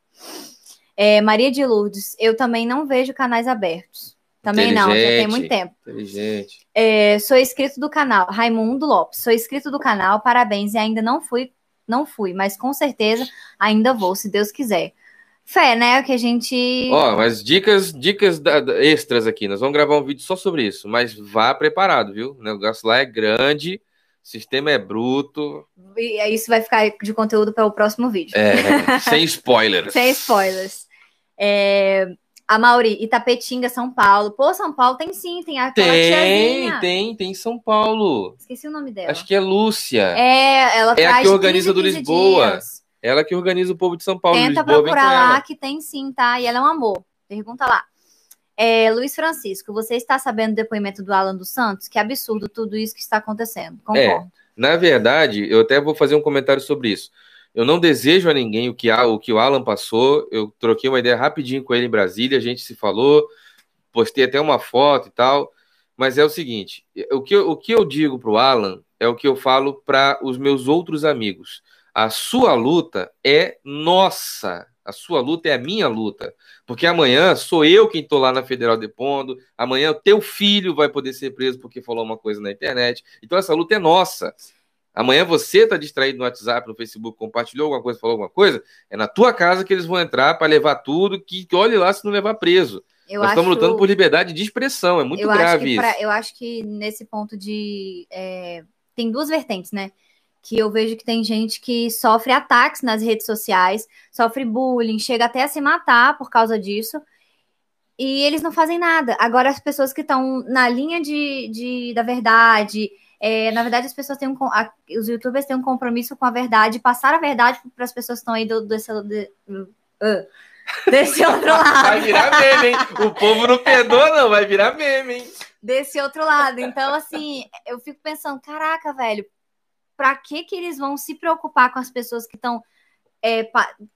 É, Maria de Lourdes, eu também não vejo canais abertos. Também não, já tem muito tempo. Inteligente. É, sou inscrito do canal, Raimundo Lopes. Sou inscrito do canal, parabéns. E ainda não fui, não fui, mas com certeza ainda vou, se Deus quiser. Fé, né? Que a gente. Ó, mas dicas, dicas da, da, extras aqui. Nós vamos gravar um vídeo só sobre isso, mas vá preparado, viu? O negócio lá é grande, o sistema é bruto. E isso vai ficar de conteúdo para o próximo vídeo. É, sem spoilers. sem spoilers. É, a Mauri, Itapetinga, São Paulo. Pô, São Paulo tem sim, tem aquela tem. Tem, tem São Paulo. Esqueci o nome dela. Acho que é Lúcia. É, ela é a que organiza 15, do Lisboa. Dias. Ela que organiza o povo de São Paulo. Tenta Lisboa, procurar lá que tem sim, tá? E ela é um amor. Pergunta lá. É, Luiz Francisco, você está sabendo do depoimento do Alan dos Santos? Que absurdo tudo isso que está acontecendo. Concordo. É, na verdade, eu até vou fazer um comentário sobre isso. Eu não desejo a ninguém o que, a, o que o Alan passou. Eu troquei uma ideia rapidinho com ele em Brasília, a gente se falou, postei até uma foto e tal. Mas é o seguinte: o que, eu, o que eu digo para o Alan é o que eu falo para os meus outros amigos. A sua luta é nossa. A sua luta é a minha luta. Porque amanhã sou eu quem estou lá na Federal depondo. Amanhã o teu filho vai poder ser preso porque falou uma coisa na internet. Então essa luta é nossa. Amanhã você está distraído no WhatsApp, no Facebook, compartilhou alguma coisa, falou alguma coisa, é na tua casa que eles vão entrar para levar tudo, que, que olhe lá se não levar preso. Eu Nós acho... estamos lutando por liberdade de expressão, é muito eu grave pra, isso. eu acho que nesse ponto de. É, tem duas vertentes, né? Que eu vejo que tem gente que sofre ataques nas redes sociais, sofre bullying, chega até a se matar por causa disso e eles não fazem nada. Agora, as pessoas que estão na linha de, de, da verdade, é, na verdade, as pessoas têm um. A, os youtubers têm um compromisso com a verdade, passar a verdade para as pessoas que estão aí do, desse, de, uh, desse outro lado. Vai virar meme, hein? O povo não perdoa, não, vai virar meme, hein? Desse outro lado. Então, assim, eu fico pensando, caraca, velho, para que, que eles vão se preocupar com as pessoas que estão é,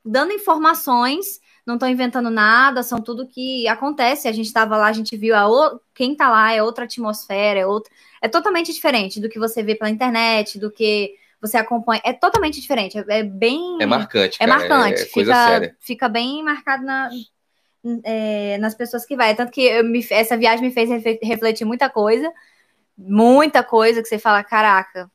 dando informações não estão inventando nada, são tudo que acontece. A gente estava lá, a gente viu a o... quem está lá é outra atmosfera, é outra, é totalmente diferente do que você vê pela internet, do que você acompanha, é totalmente diferente, é, é bem é marcante, é marcante, é fica, fica bem marcado na, é, nas pessoas que vai. Tanto que me, essa viagem me fez refletir muita coisa, muita coisa que você fala, caraca,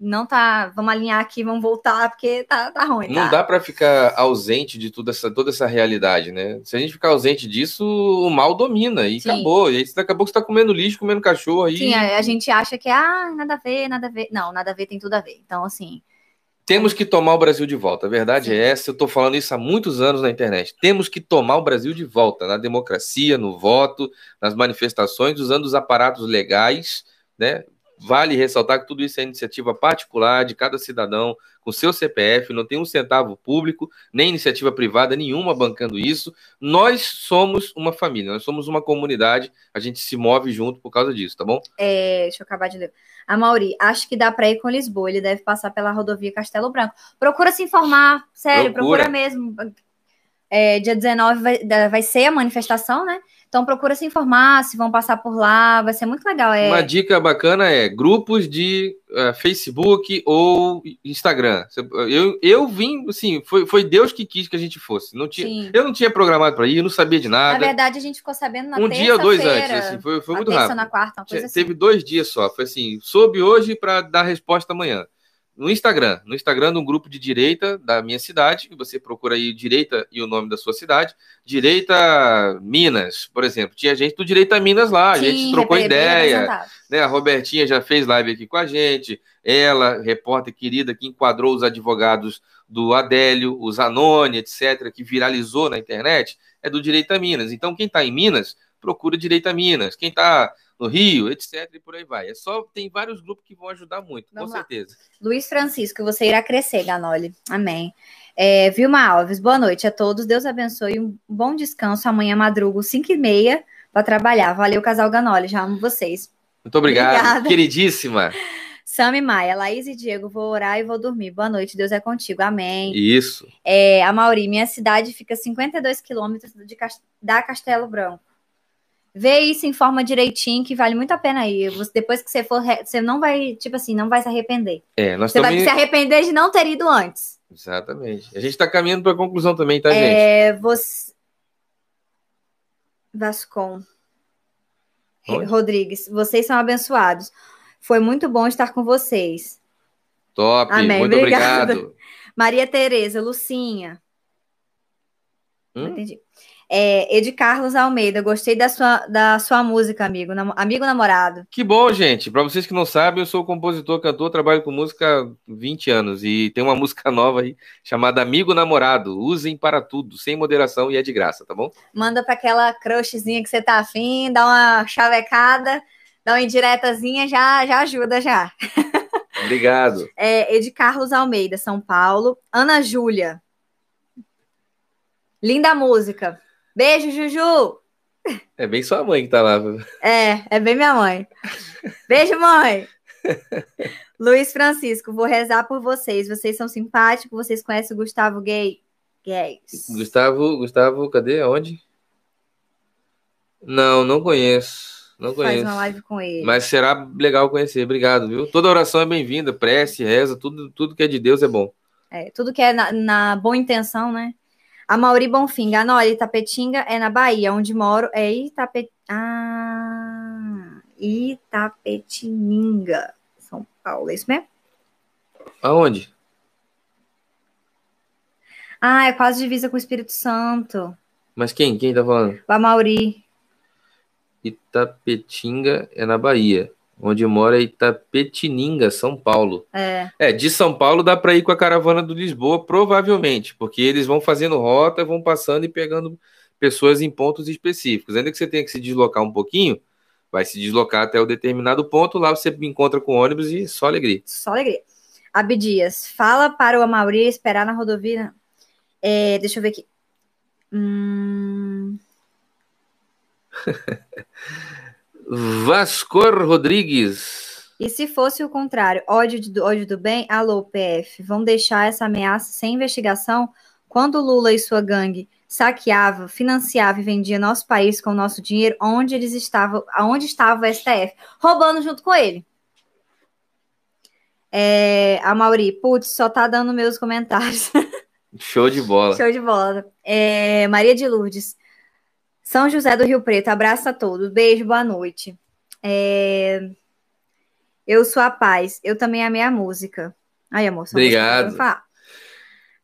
não tá, vamos alinhar aqui, vamos voltar, porque tá, tá ruim. Não tá? dá para ficar ausente de toda essa, toda essa realidade, né? Se a gente ficar ausente disso, o mal domina e Sim. acabou. E aí acabou que você tá comendo lixo, comendo cachorro aí. Sim, a, a gente acha que, ah, nada a ver, nada a ver. Não, nada a ver tem tudo a ver. Então, assim. Temos que tomar o Brasil de volta. A verdade Sim. é essa. Eu tô falando isso há muitos anos na internet. Temos que tomar o Brasil de volta na democracia, no voto, nas manifestações, usando os aparatos legais, né? Vale ressaltar que tudo isso é iniciativa particular de cada cidadão, com seu CPF, não tem um centavo público, nem iniciativa privada nenhuma bancando isso. Nós somos uma família, nós somos uma comunidade, a gente se move junto por causa disso, tá bom? É, deixa eu acabar de ler. A Mauri, acho que dá para ir com Lisboa, ele deve passar pela rodovia Castelo Branco. Procura se informar, sério, procura, procura mesmo. É, dia 19 vai, vai ser a manifestação, né? Então procura se informar, se vão passar por lá, vai ser muito legal. É... Uma dica bacana é grupos de uh, Facebook ou Instagram. Eu, eu vim, assim, foi, foi Deus que quis que a gente fosse. Não tinha, eu não tinha programado para ir, eu não sabia de nada. Na verdade, a gente ficou sabendo na Um dia ou dois antes, assim, foi, foi muito rápido. na quarta, uma coisa assim. Teve dois dias só, foi assim, soube hoje para dar resposta amanhã no Instagram. No Instagram, num grupo de direita da minha cidade, você procura aí direita e o nome da sua cidade. Direita Minas, por exemplo. Tinha gente do Direita Minas lá, Sim, a gente trocou ideia. Né? A Robertinha já fez live aqui com a gente. Ela, repórter querida, que enquadrou os advogados do Adélio, o Zanoni, etc., que viralizou na internet, é do Direita Minas. Então, quem está em Minas, procura Direita Minas. Quem está no Rio, etc. E por aí vai. É só tem vários grupos que vão ajudar muito, Vamos com lá. certeza. Luiz Francisco, você irá crescer, Ganoli. Amém. É, Vilma Alves, boa noite a todos. Deus abençoe. Um bom descanso. Amanhã madrugo, 5 e meia, para trabalhar. Valeu, casal Ganoli. Já amo vocês. Muito obrigado, Obrigada. queridíssima. Sami Maia, Laís e Diego, vou orar e vou dormir. Boa noite, Deus é contigo. Amém. Isso. É, a Mauri, minha cidade fica 52 quilômetros da Castelo Branco. Vê isso em forma direitinho, que vale muito a pena ir. Você, depois que você for, você não vai, tipo assim, não vai se arrepender. É, nós você vai se arrepender de não ter ido antes. Exatamente. A gente está caminhando para a conclusão também, tá, gente? É, você... Vascon. Onde? Rodrigues, vocês são abençoados. Foi muito bom estar com vocês. Top, Amém. muito Obrigada. obrigado. Maria Tereza, Lucinha. Hum? Entendi. É, Ed Carlos Almeida, gostei da sua, da sua música, amigo, nam amigo namorado. Que bom, gente. Para vocês que não sabem, eu sou compositor, cantor, trabalho com música há 20 anos e tem uma música nova aí chamada Amigo Namorado. Usem para tudo, sem moderação e é de graça, tá bom? Manda para aquela crushzinha que você tá afim, dá uma chavecada, dá uma indiretazinha, já, já ajuda já. Obrigado. É, Ed Carlos Almeida, São Paulo. Ana Júlia. Linda música. Beijo, Juju! É bem sua mãe que tá lá. É, é bem minha mãe. Beijo, mãe! Luiz Francisco, vou rezar por vocês. Vocês são simpáticos, vocês conhecem o Gustavo Gay? Gays. Gustavo, Gustavo, cadê? Onde? Não, não conheço. Não conheço. Faz uma live com ele. Mas será legal conhecer. Obrigado, viu? Toda oração é bem-vinda. Prece, reza, tudo, tudo que é de Deus é bom. É, tudo que é na, na boa intenção, né? A Mauri Bonfim, Ganoli, Itapetinga é na Bahia, onde moro é Itapet... ah, Itapetininga, São Paulo, é isso mesmo? Aonde? Ah, é quase divisa com o Espírito Santo. Mas quem? Quem tá falando? A Mauri. Itapetinga é na Bahia onde mora Itapetininga, São Paulo. É. É, de São Paulo dá para ir com a caravana do Lisboa, provavelmente, porque eles vão fazendo rota, vão passando e pegando pessoas em pontos específicos. Ainda que você tenha que se deslocar um pouquinho, vai se deslocar até o determinado ponto, lá você encontra com ônibus e só alegria. Só alegria. Abdias, fala para o Amauri esperar na rodovia. É, deixa eu ver aqui. Hum... Vascor Rodrigues. E se fosse o contrário, ódio do, ódio do bem? Alô, PF, vão deixar essa ameaça sem investigação? Quando Lula e sua gangue saqueava, financiava e vendia nosso país com o nosso dinheiro, onde eles estavam, aonde estava o STF? Roubando junto com ele. É, a Mauri, putz, só tá dando meus comentários. Show de bola. Show de bola. É, Maria de Lourdes. São José do Rio Preto, abraço a todos. Beijo, boa noite. É... Eu sou a paz. Eu também amei a música. Aí, amor. Obrigado.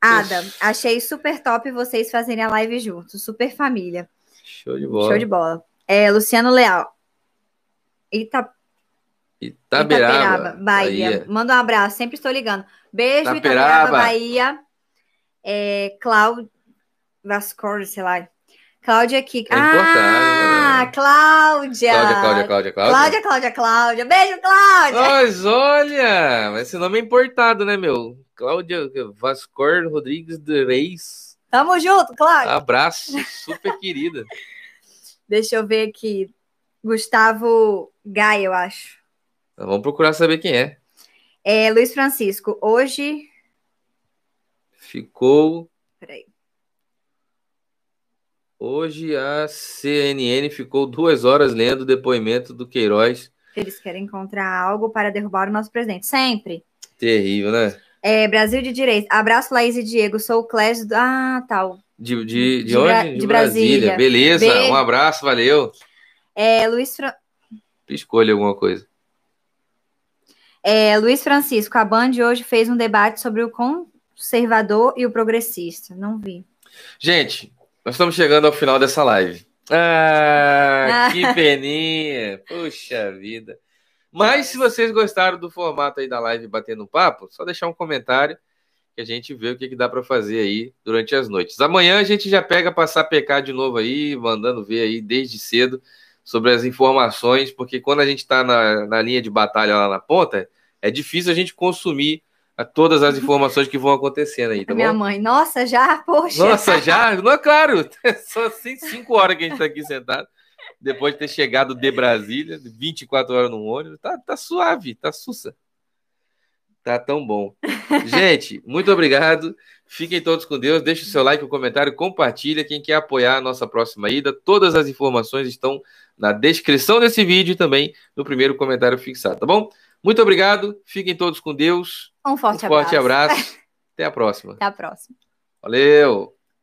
Ada, achei super top vocês fazerem a live juntos. Super família. Show de bola. Show de bola. É, Luciano Leal. Ita... Itaberaba, Itaberaba Bahia. Bahia. Manda um abraço, sempre estou ligando. Beijo, Itaberaba, Itaberaba Bahia. É, Cláudio Vascor, sei lá. Cláudia Kika. É ah, Cláudia. Cláudia, Cláudia, Cláudia, Cláudia. Cláudia, Cláudia, Cláudia. Beijo, Cláudia. Mas olha, esse nome é importado, né, meu? Cláudia Vascor Rodrigues de Reis. Tamo junto, Cláudia. Abraço, super querida. Deixa eu ver aqui. Gustavo Gai, eu acho. Vamos procurar saber quem é. É, Luiz Francisco, hoje. Ficou. Peraí. Hoje a CNN ficou duas horas lendo o depoimento do Queiroz. Eles querem encontrar algo para derrubar o nosso presidente. Sempre. Terrível, né? É, Brasil de Direito. Abraço, Laís e Diego. Sou o Clésio. Do... Ah, tal. De, de, de, De onde? Bra- de Brasília. Beleza, Beijo. um abraço, valeu. É, Luiz, Fra... Escolha alguma coisa. é, Luiz Francisco. A Band hoje fez um debate sobre o conservador e o progressista. Não vi. Gente, nós estamos chegando ao final dessa live. Ah, que peninha. Puxa vida. Mas se vocês gostaram do formato aí da live batendo um papo, só deixar um comentário que a gente vê o que, que dá para fazer aí durante as noites. Amanhã a gente já pega passar PK de novo aí, mandando ver aí desde cedo sobre as informações, porque quando a gente está na, na linha de batalha lá na ponta, é difícil a gente consumir a- todas as informações que vão acontecendo aí, tá Minha bom? mãe. Nossa, já? Poxa. Nossa, já? Não, é claro. Só assim, cinco horas que a gente tá aqui sentado. Depois de ter chegado de Brasília, 24 horas no ônibus. Tá, tá suave, tá sussa. Tá tão bom. Gente, muito obrigado. Fiquem todos com Deus. Deixe o seu like, o comentário, compartilha. Quem quer apoiar a nossa próxima ida, todas as informações estão na descrição desse vídeo e também no primeiro comentário fixado, tá bom? Muito obrigado. Fiquem todos com Deus. Um Um forte, forte abraço. abraço. Até a próxima. Até a próxima. Valeu!